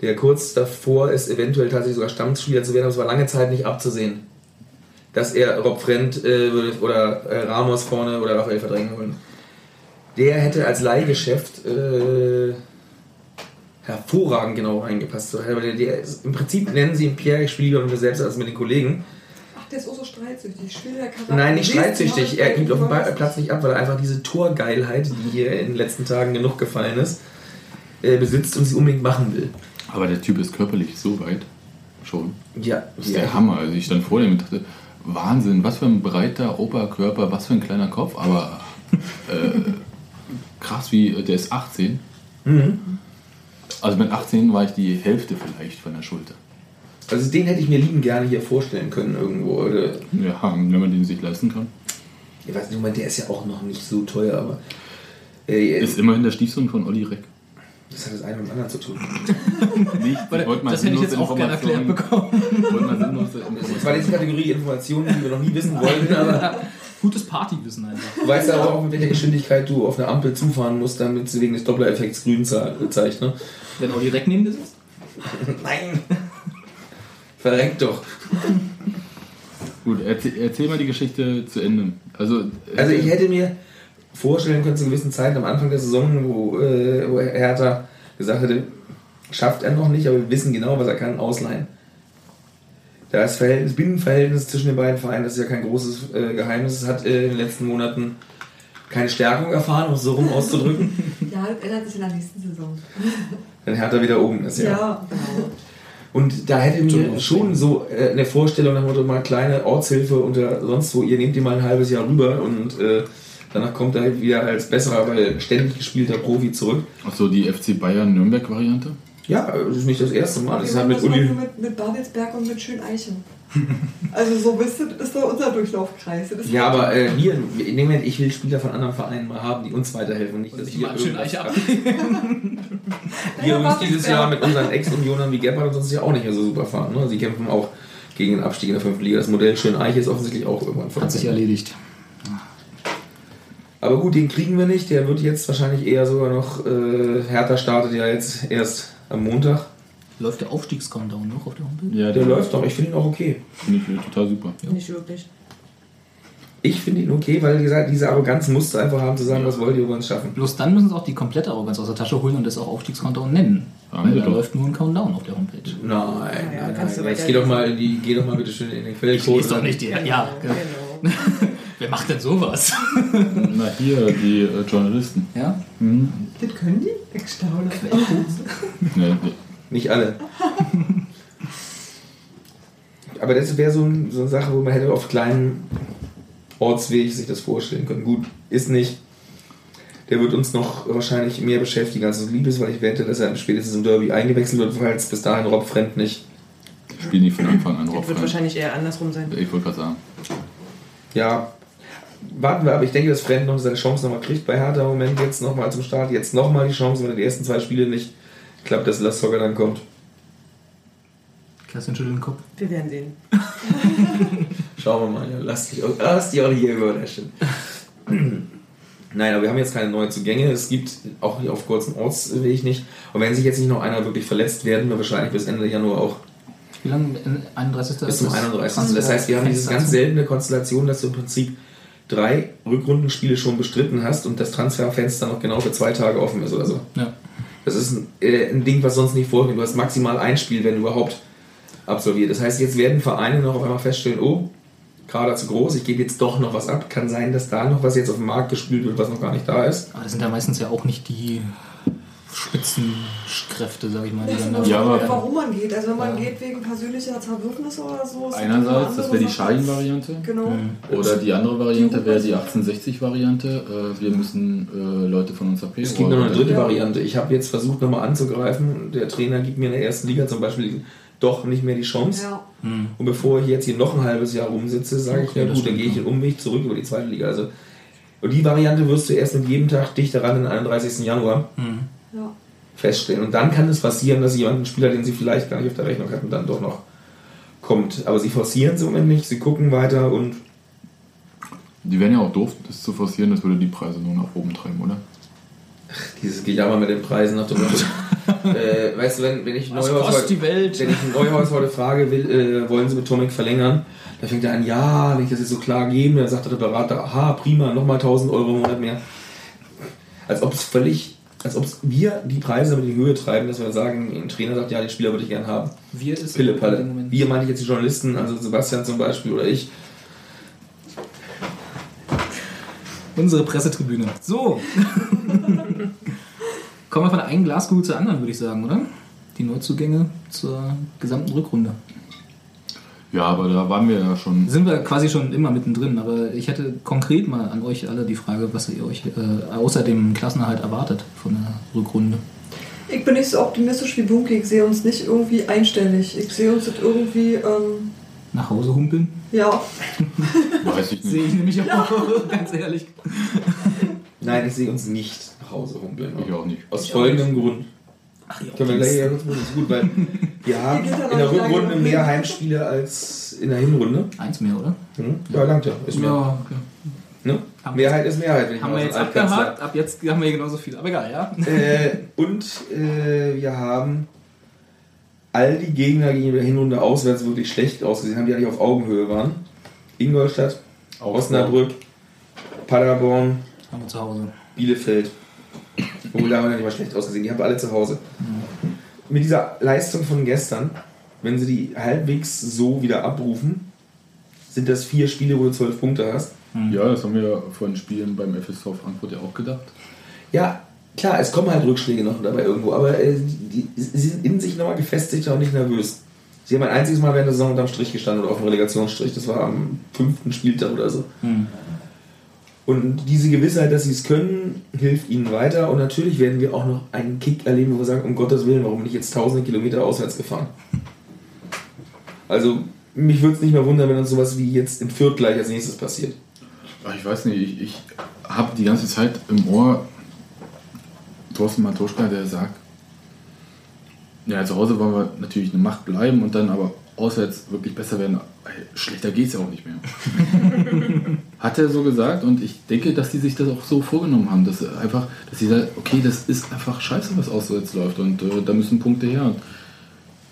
Der kurz davor ist, eventuell tatsächlich sogar Stammspieler zu werden, aber es war lange Zeit nicht abzusehen, dass er Rob Frendt äh, oder äh, Ramos vorne oder Raphael verdrängen wollen. Der hätte als Leihgeschäft äh, hervorragend genau reingepasst. Der, der ist, Im Prinzip nennen sie ihn Pierre, ich spiele lieber mit mir selbst als mit den Kollegen. Ach, der ist auch so streitsüchtig. Nein, nicht streitsüchtig. Er gibt auf dem Platz nicht ab, weil er einfach diese Torgeilheit, die hier in den letzten Tagen genug gefallen ist, äh, besitzt und sie unbedingt machen will. Aber der Typ ist körperlich so weit schon. Ja, Das ist ja. der Hammer. Also ich stand vor dem und dachte, Wahnsinn, was für ein breiter Oberkörper, was für ein kleiner Kopf, aber äh, krass, wie der ist 18. Mhm. Also mit 18 war ich die Hälfte vielleicht von der Schulter. Also den hätte ich mir lieben gerne hier vorstellen können irgendwo. Oder, Ja, wenn man den sich leisten kann. ich weiß nicht, der ist ja auch noch nicht so teuer, aber äh, Ist immerhin der Stiefsohn von Olli Reck. Das hat das eine mit dem anderen zu tun. Nicht, Warte, wollte mal das hätte ich jetzt auch gerne erklärt bekommen. Das war jetzt Kategorie Informationen, die wir noch nie wissen wollten, aber Gutes Partywissen einfach. du weißt aber auch, mit welcher Geschwindigkeit du auf eine Ampel zufahren musst, damit sie wegen des Dopplereffekts grün ze- zeigt. Ne? Wenn auch direkt neben dir sitzt? Nein! Verreckt doch. Gut, erzähl, erzähl mal die Geschichte zu Ende. Also, äh, Also ich hätte mir vorstellen können zu gewissen Zeiten am Anfang der Saison, wo, äh, wo Hertha gesagt hätte, schafft er noch nicht, aber wir wissen genau, was er kann, ausleihen. Das Verhältnis, Binnenverhältnis zwischen den beiden Vereinen, das ist ja kein großes äh, Geheimnis, es hat äh, in den letzten Monaten keine Stärkung erfahren, um es so rum auszudrücken, Ja, das ändert sich in der nächsten Saison. wenn Hertha wieder oben ist. Ja. Ja, genau. Und da hätte mir schon so äh, eine Vorstellung nach dem Motto, mal kleine Ortshilfe oder sonst wo, ihr nehmt ihr mal ein halbes Jahr rüber und äh, danach kommt er wieder als besserer, weil ständig gespielter Profi zurück. Achso, die FC Bayern Nürnberg-Variante? Ja, das ist nicht das erste Mal. Das ist Wir halt mit das Uli. mit, mit Babelsberg und mit Schöneichen. Also so, wisst ihr, das ist doch unser Durchlaufkreis. Ja, halt- aber äh, wir, in dem Moment, ich will Spieler von anderen Vereinen mal haben, die uns weiterhelfen. Nicht, dass Ich wir mal schön irgendwas- Eiche ab. Wir übrigens dieses. Jahr mit unseren Ex-Unionern wie Gebhardt und sonst ja auch nicht mehr so super fahren. Ne? Sie kämpfen auch gegen den Abstieg in der 5. Liga. Das Modell Schöneich ist offensichtlich auch irgendwann Hat sich vorbei. erledigt. Aber gut, den kriegen wir nicht. Der wird jetzt wahrscheinlich eher sogar noch. Äh, Hertha startet ja jetzt erst am Montag. Läuft der Aufstiegs-Countdown noch auf der Homepage? Ja, Der läuft doch, ich finde ihn auch okay. Finde ich total super. Nicht wirklich. Ich finde ihn okay, weil wie gesagt, diese Arroganz musst du einfach haben zu sagen, was wollt ihr über uns schaffen. Bloß dann müssen sie auch die komplette Arroganz aus der Tasche holen und das auch Aufstiegs-Countdown nennen. Haben Weil da läuft nur ein Countdown auf der Homepage. Nein, Ja, nein, kannst du nein. Jetzt geh doch mal in die, geh doch mal bitte schön in den Quellcode. Ist doch nicht die. Ja, Genau. Wer macht denn sowas? Na hier, die äh, Journalisten. Ja? Das können die? Ich staune. Nee, nee. Nicht alle. Aber das wäre so, ein, so eine Sache, wo man hätte auf kleinen Ortsweg sich das vorstellen können. Gut, ist nicht. Der wird uns noch wahrscheinlich mehr beschäftigen als es lieb ist, weil ich wette, dass er spätestens im Derby eingewechselt wird, falls bis dahin Rob Fremd nicht. Spiel nicht von Anfang an Das Rob wird Frank. wahrscheinlich eher andersrum sein. Ich wollte gerade sagen. Ja, warten wir ab. Ich denke, dass Fremd noch seine Chance nochmal kriegt bei Hertha im Moment jetzt nochmal zum Start. Jetzt nochmal die Chance, wenn er die ersten zwei Spiele nicht klappt, dass Lassoga dann kommt. Kerstin schüttelt den Kopf. Wir werden sehen. Schauen wir mal, ja. lass, dich, auch- lass die Olli hier überraschen. Nein, aber wir haben jetzt keine neuen Zugänge. Es gibt auch hier auf kurzen Ortsweg nicht. Und wenn sich jetzt nicht noch einer wirklich verletzt, werden wir wahrscheinlich bis Ende Januar auch Wie lange? 31. bis zum ist das 31. Das heißt, wir haben diese ganz seltene Konstellation, dass du im Prinzip drei Rückrundenspiele schon bestritten hast und das Transferfenster noch genau für zwei Tage offen ist oder so. Ja. Das ist ein, äh, ein Ding, was sonst nicht vorkommt. Du hast maximal ein Spiel, wenn überhaupt, absolviert. Das heißt, jetzt werden Vereine noch auf einmal feststellen, oh, Kader zu groß, ich gebe jetzt doch noch was ab. Kann sein, dass da noch was jetzt auf den Markt gespült wird, was noch gar nicht da ist. Aber das sind ja meistens ja auch nicht die Spitzenkräfte, sag ich mal. Die dann da Ja, aber- warum man geht. Also wenn man geht wegen persönlicher Zerwürfnisse oder so. ist Einerseits, das wäre die. Schein-Variante. Genau. Oder die andere Variante wäre die 1860-Variante. Äh, wir müssen äh, Leute von uns AP. Es gibt noch eine dritte Ja. Variante. Ich habe jetzt versucht, nochmal anzugreifen. Der Trainer gibt mir in der ersten Liga zum Beispiel doch nicht mehr die Chance. Ja. Und bevor ich jetzt hier noch ein halbes Jahr rumsitze, sage ich, Okay, ja das gut, dann gehe ich ja. den Umweg zurück über die zweite Liga. Also, und die Variante wirst du erst mit jedem Tag dichter ran, den 31. Januar, Ja. feststellen. Und dann kann es passieren, dass jemand, einen Spieler, den sie vielleicht gar nicht auf der Rechnung hatten, dann doch noch kommt. Aber sie forcieren es im Moment nicht, sie gucken weiter und Die wären ja auch doof, das zu forcieren, das würde die Preise nur nach oben treiben, oder? dieses Gejammer mit den Preisen nach dem äh, weißt du, wenn, wenn ich Neuhaus heute-? Wenn ich ein Neuhaus heute frage, will, äh, wollen Sie mit Tomic verlängern? Dann fängt er an, ja, wenn ich das jetzt so klar gebe, dann sagt der Berater, aha, prima, nochmal 1000 Euro im Monat mehr. Als ob es völlig, als ob wir die Preise in die Höhe treiben, dass wir sagen, ein Trainer sagt, ja, den Spieler würde ich gern haben. Wir ist Pille in Palle. dem Moment- Wir meine ich jetzt die Journalisten, also Sebastian zum Beispiel oder ich. Unsere Pressetribüne. So. Kommen wir von der einen Glaskugel zur anderen, würde ich sagen, oder? Die Neuzugänge zur gesamten Rückrunde. Ja, aber da waren wir ja schon. Sind wir quasi schon immer mittendrin, aber ich hätte konkret mal an euch alle die Frage, was ihr euch äh, außer dem Klassenerhalt erwartet von der Rückrunde. Ich bin nicht so optimistisch wie Bunky. Ich sehe uns nicht irgendwie einstellig. Ich sehe uns das irgendwie, ähm, Nach Hause humpeln? ja, Weiß ich Sehe nicht. ich nämlich auch, ganz ehrlich. Nein, ich sehe uns nicht nach Hause humpeln. Ich auch nicht. Aus folgendem Grund. Ach, ja, Können wir gleich ja das ist gut, weil wir haben ja in der Rückrunde mehr Heimspiele als in der Hinrunde. Eins mehr, oder? Hm? Ja, langt ja. Ist mehr. Ja, okay. Ne? Mehrheit ist Mehrheit, wenn ich Haben mal wir so jetzt abgehakt, ab jetzt haben wir genauso viel. Aber egal, ja. Äh, und äh, wir haben all die Gegner, die in der Hinrunde auswärts wirklich schlecht ausgesehen haben, die eigentlich auf Augenhöhe waren. Ingolstadt, Osnabrück, Paderborn, Haben wir zu Hause. Bielefeld. Obwohl, da haben wir nicht mal schlecht ausgesehen. Die haben alle zu Hause. Mit dieser Leistung von gestern, wenn sie die halbwegs so wieder abrufen, sind das vier Spiele, wo du zwölf Punkte hast. Ja, das haben wir ja vor den Spielen beim FSV Frankfurt ja auch gedacht. Ja, klar, es kommen halt Rückschläge noch dabei irgendwo, aber äh, die, sie sind in sich nochmal gefestigt und nicht nervös. Sie haben ein einziges Mal während der Saison unterm Strich gestanden oder auf dem Relegationsstrich. Das war am fünften Spieltag oder so. Und diese Gewissheit, dass sie es können, hilft ihnen weiter. Und natürlich werden wir auch noch einen Kick erleben, wo wir sagen, um Gottes Willen, warum bin ich jetzt tausende Kilometer auswärts gefahren? Also, mich würde es nicht mehr wundern, wenn uns sowas wie jetzt im Fürth gleich als nächstes passiert. Ach, Ich weiß nicht, ich, ich habe die ganze Zeit im Ohr Thorsten Matuschka, der sagt, ja, zu Hause wollen wir natürlich eine Macht bleiben und dann aber auswärts wirklich besser werden. Schlechter geht es ja auch nicht mehr. Hat er so gesagt und ich denke, dass die sich das auch so vorgenommen haben, dass sie einfach, dass sie sagen, okay, das ist einfach scheiße, was auswärts läuft und äh, da müssen Punkte her.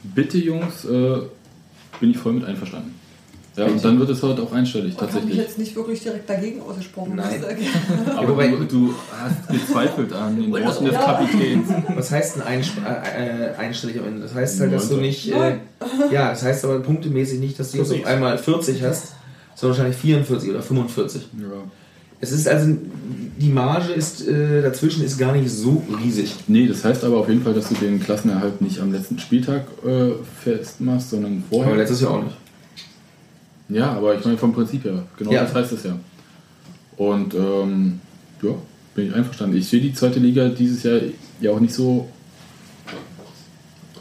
Bitte, Jungs, äh, bin ich voll mit einverstanden. Ja, und dann wird es heute auch einstellig, Ich habe mich tatsächlich. jetzt nicht wirklich direkt dagegen ausgesprochen. Nein. Aber Wobei- du, du hast gezweifelt an den Worten des Ja. Kapitäns. Was heißt denn einsp- äh, äh, einstellig am Ende? Das heißt halt, dass du nicht. Äh, ja, das heißt aber punktemäßig nicht, dass du jetzt auf einmal 40 hast, sondern wahrscheinlich 44 oder 45. Ja. Es ist also. Die Marge ist äh, dazwischen ist gar nicht so riesig. Nee, das heißt aber auf jeden Fall, dass du den Klassenerhalt nicht am letzten Spieltag äh, festmachst, sondern vorher. Aber letztes Jahr auch nicht. Ja, aber ich meine vom Prinzip her. Genau Ja. das heißt es ja. Und ähm, ja, bin ich einverstanden. Ich sehe die zweite Liga dieses Jahr ja auch nicht so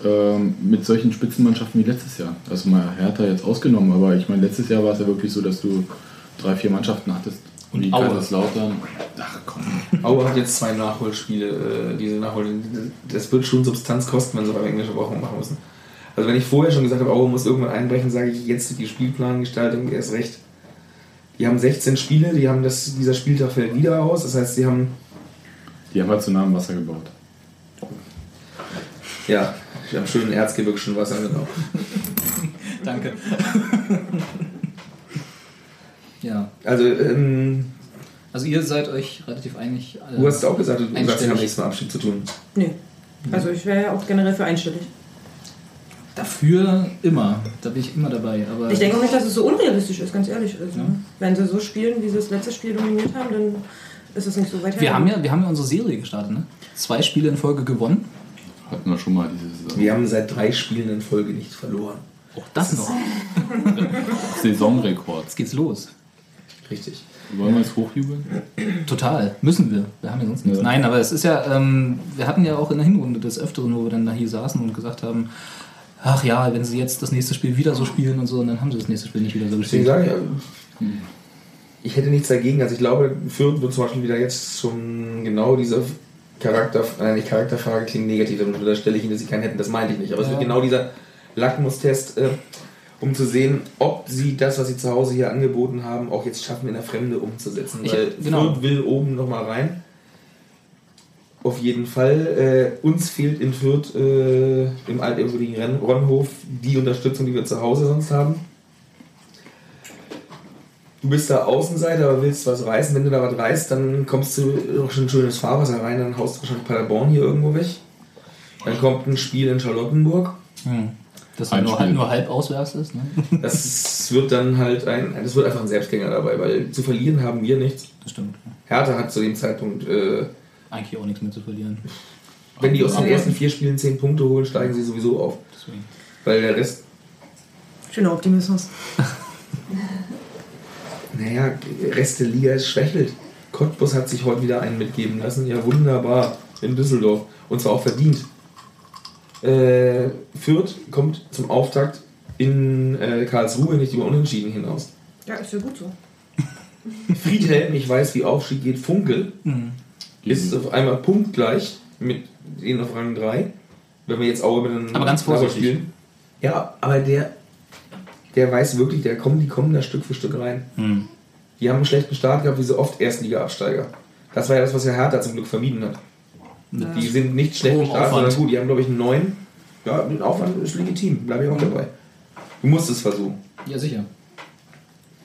ähm, mit solchen Spitzenmannschaften wie letztes Jahr. Also mal Hertha jetzt ausgenommen, aber ich meine, letztes Jahr war es ja wirklich so, dass du drei, vier Mannschaften hattest. Und wie Aue. Kaiserslautern. Ach komm. Aue hat jetzt zwei Nachholspiele. Äh, diese Nachhol das wird schon Substanz kosten, wenn sie beim englischen Wochen machen müssen. Also wenn ich vorher schon gesagt habe, Aue muss irgendwann einbrechen, sage ich jetzt die Spielplangestaltung erst recht. Die haben 16 Spiele, die haben das, dieser Spieltag fällt wieder aus. Das heißt, sie haben Die haben halt zu nah am Wasser gebaut. ja, sie haben schönen erzgebirgischen Wasser genau. Danke. ja. Also ähm, Also ihr seid euch relativ einig. äh, du hast auch gesagt, du sagst, sie haben einstellig. nichts mit Abschied zu tun. Nee. Also ich wäre ja auch generell für einstellig. Dafür immer. Da bin ich immer dabei. Aber Ich denke auch nicht, dass es so unrealistisch ist, ganz ehrlich. Also, Ja. Wenn sie so spielen, wie sie das letzte Spiel dominiert haben, dann ist es nicht so weit wir her. haben, ja, wir haben ja unsere Serie gestartet. Ne? Zwei Spiele in Folge gewonnen. Hatten wir schon mal diese Saison. Wir haben seit drei Spielen in Folge nicht verloren. Auch das noch. Saisonrekord. Jetzt geht's los. Richtig. Wollen wir es hochjubeln? Total. Müssen wir. Wir haben ja sonst nichts. Ja. Nein, aber es ist ja, ähm, wir hatten ja auch in der Hinrunde des Öfteren, wo wir dann da hier saßen und gesagt haben, ach ja, wenn sie jetzt das nächste Spiel wieder so spielen und so, und dann haben sie das nächste Spiel nicht wieder so Deswegen gespielt. sage ich, ja, ich hätte nichts dagegen. Also ich glaube, Fürth wird zum Beispiel wieder jetzt schon genau diese Charakter, äh, nicht Charakterfrage klingt negativ, aber da stelle ich Ihnen, dass Sie keinen hätten, das meinte ich nicht. Aber es Ja. wird genau dieser Lackmustest, äh, um zu sehen, ob Sie das, was Sie zu Hause hier angeboten haben, auch jetzt schaffen, in der Fremde umzusetzen. Ich- Weil genau. Fürth will oben nochmal rein. Auf jeden Fall. Äh, uns fehlt in Fürth äh, im altehrwürdigen Renn- Ronhof die Unterstützung, die wir zu Hause sonst haben. Du bist da Außenseiter, aber willst was reißen. Wenn du da was reißt, dann kommst du doch schon ein schönes Fahrwasser rein, dann haust du wahrscheinlich Paderborn hier irgendwo weg. Dann kommt ein Spiel in Charlottenburg. Hm. Das nur, nur halb auswärts ist. Ne? Das wird dann halt ein, das wird einfach ein Selbstgänger dabei, weil zu verlieren haben wir nichts. Das stimmt. Hertha hat zu dem Zeitpunkt, äh, Eigentlich auch nichts mehr zu verlieren. wenn die aus den ersten vier Spielen zehn Punkte holen, steigen sie sowieso auf. Deswegen. Weil der Rest, Schöner Optimismus. naja, Rest der Liga ist schwächelt. Cottbus hat sich heute wieder einen mitgeben lassen. Ja, wunderbar. In Düsseldorf. Und zwar auch verdient. Äh, Fürth kommt zum Auftakt in äh, Karlsruhe nicht über Unentschieden hinaus. Ja, ist ja gut so. Friedhelm, ich weiß, wie Aufstieg geht, Funkel, Hm. Ist auf einmal punktgleich mit denen auf Rang 3. Wenn wir jetzt Aue mit einem Aber ganz vorsichtig. spielen. Ja, aber der, der weiß wirklich, der kommen, die kommen da Stück für Stück rein. Hm. Die haben einen schlechten Start gehabt, wie so oft Erstliga-Absteiger. Das war ja das, was der Hertha zum Glück vermieden hat. Die sind nicht schlecht Hohem gestartet, sondern gut. Die haben, glaube ich, einen neuen. Ja, den Aufwand ist legitim. Bleibe ich auch dabei. Du musst es versuchen. Ja, sicher.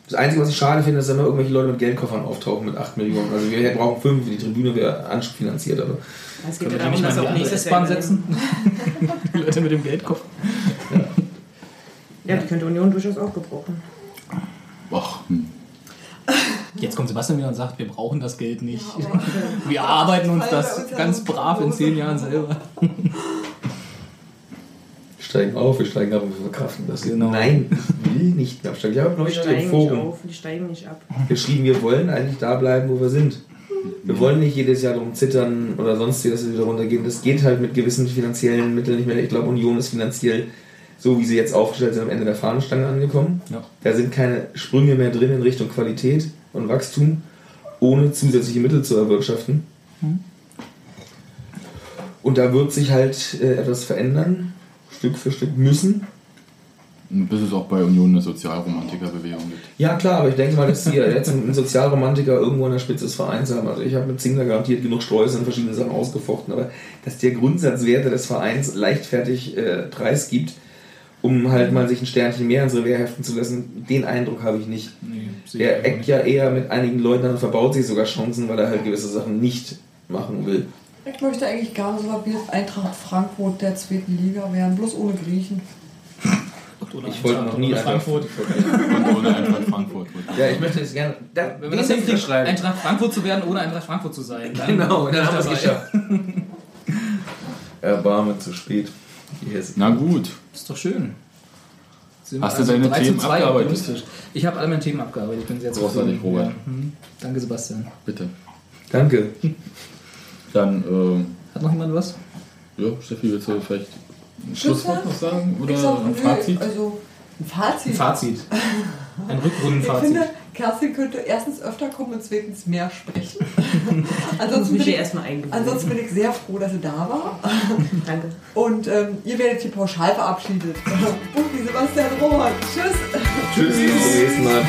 Das Einzige, was ich schade finde, ist, dass immer irgendwelche Leute mit Geldkoffern auftauchen mit 8 Millionen. Also wir brauchen 5, die Tribüne wäre anschubfinanziert. Aber Es geht Können ja darum, nicht mal dass auch nächstes S-Bahn Jahr setzen? die Leute mit dem Geldkopf. Ja, die könnte Union durchaus auch gebrauchen. Ach, hm. Jetzt kommt Sebastian wieder und sagt, wir brauchen das Geld nicht. Ja, Wir arbeiten uns das ganz brav in zehn Jahren selber. Wir steigen auf, wir steigen ab und wir verkraften das. Genau. Nein, ich will nicht mehr absteigen. Ich habe neulich steigen nicht Forum auf, die steigen nicht ab. geschrieben, wir wollen eigentlich da bleiben, wo wir sind. Wir wollen nicht jedes Jahr darum zittern oder sonst wie, dass wir wieder runtergehen. Das geht halt mit gewissen finanziellen Mitteln nicht mehr. Ich glaube, Union ist finanziell, so wie sie jetzt aufgestellt sind, am Ende der Fahnenstange angekommen. Ja. Da sind keine Sprünge mehr drin in Richtung Qualität und Wachstum, ohne zusätzliche Mittel zu erwirtschaften. Und da wird sich halt äh, etwas verändern, Stück für Stück müssen. bis es auch bei Union eine Sozialromantikerbewegung gibt. Ja, klar, aber ich denke mal, dass hier jetzt ein Sozialromantiker irgendwo an der Spitze des Vereins haben. Also ich habe mit Zingler garantiert genug Sträuße in verschiedene Sachen ausgefochten, aber dass der Grundsatzwerte des Vereins leichtfertig äh, preisgibt, um halt mal sich ein Sternchen mehr ins Revier heften zu lassen. Den Eindruck habe ich nicht. Nee, auch eckt nicht. ja eher mit einigen Leuten an und verbaut sich sogar Chancen, weil er halt gewisse Sachen nicht machen will. Ich möchte eigentlich gerne so wie Eintracht Frankfurt der zweiten Liga werden, bloß ohne Griechen. Oder Ich wollte noch nie Frankfurt. Und ohne Eintracht Frankfurt. Ja, ich möchte es gerne. Da, Wenn wir das hinkriegen, Eintracht Frankfurt zu werden, ohne Eintracht Frankfurt zu sein. Dann Genau, dann haben wir es geschafft. Erbarme zu spät. Yes. Na gut. Ist doch schön. Sind Hast du deine 3 zu Themen 2 abgearbeitet? Ich habe alle meine Themen abgearbeitet. Ich bin sehr Großartig, zufrieden. Robert. Ja. Hm. Danke, Sebastian. Bitte. Danke. Dann, ähm, Hat noch jemand was? ja, Steffi, willst du vielleicht ein Schlusswort noch sagen? Ich Oder sag, ein Fazit? Also, ein Fazit. Ein Fazit. Ein Ich Rückrundenfazit. finde, Kerstin könnte erstens öfter kommen und zweitens mehr sprechen. Ich ansonsten, bin ich, ansonsten bin ich sehr froh, dass sie da war. Danke. Und ähm, ihr werdet hier pauschal verabschiedet. Buki, Sebastian, Robert. Tschüss. Tschüss, bis zum nächsten Mal.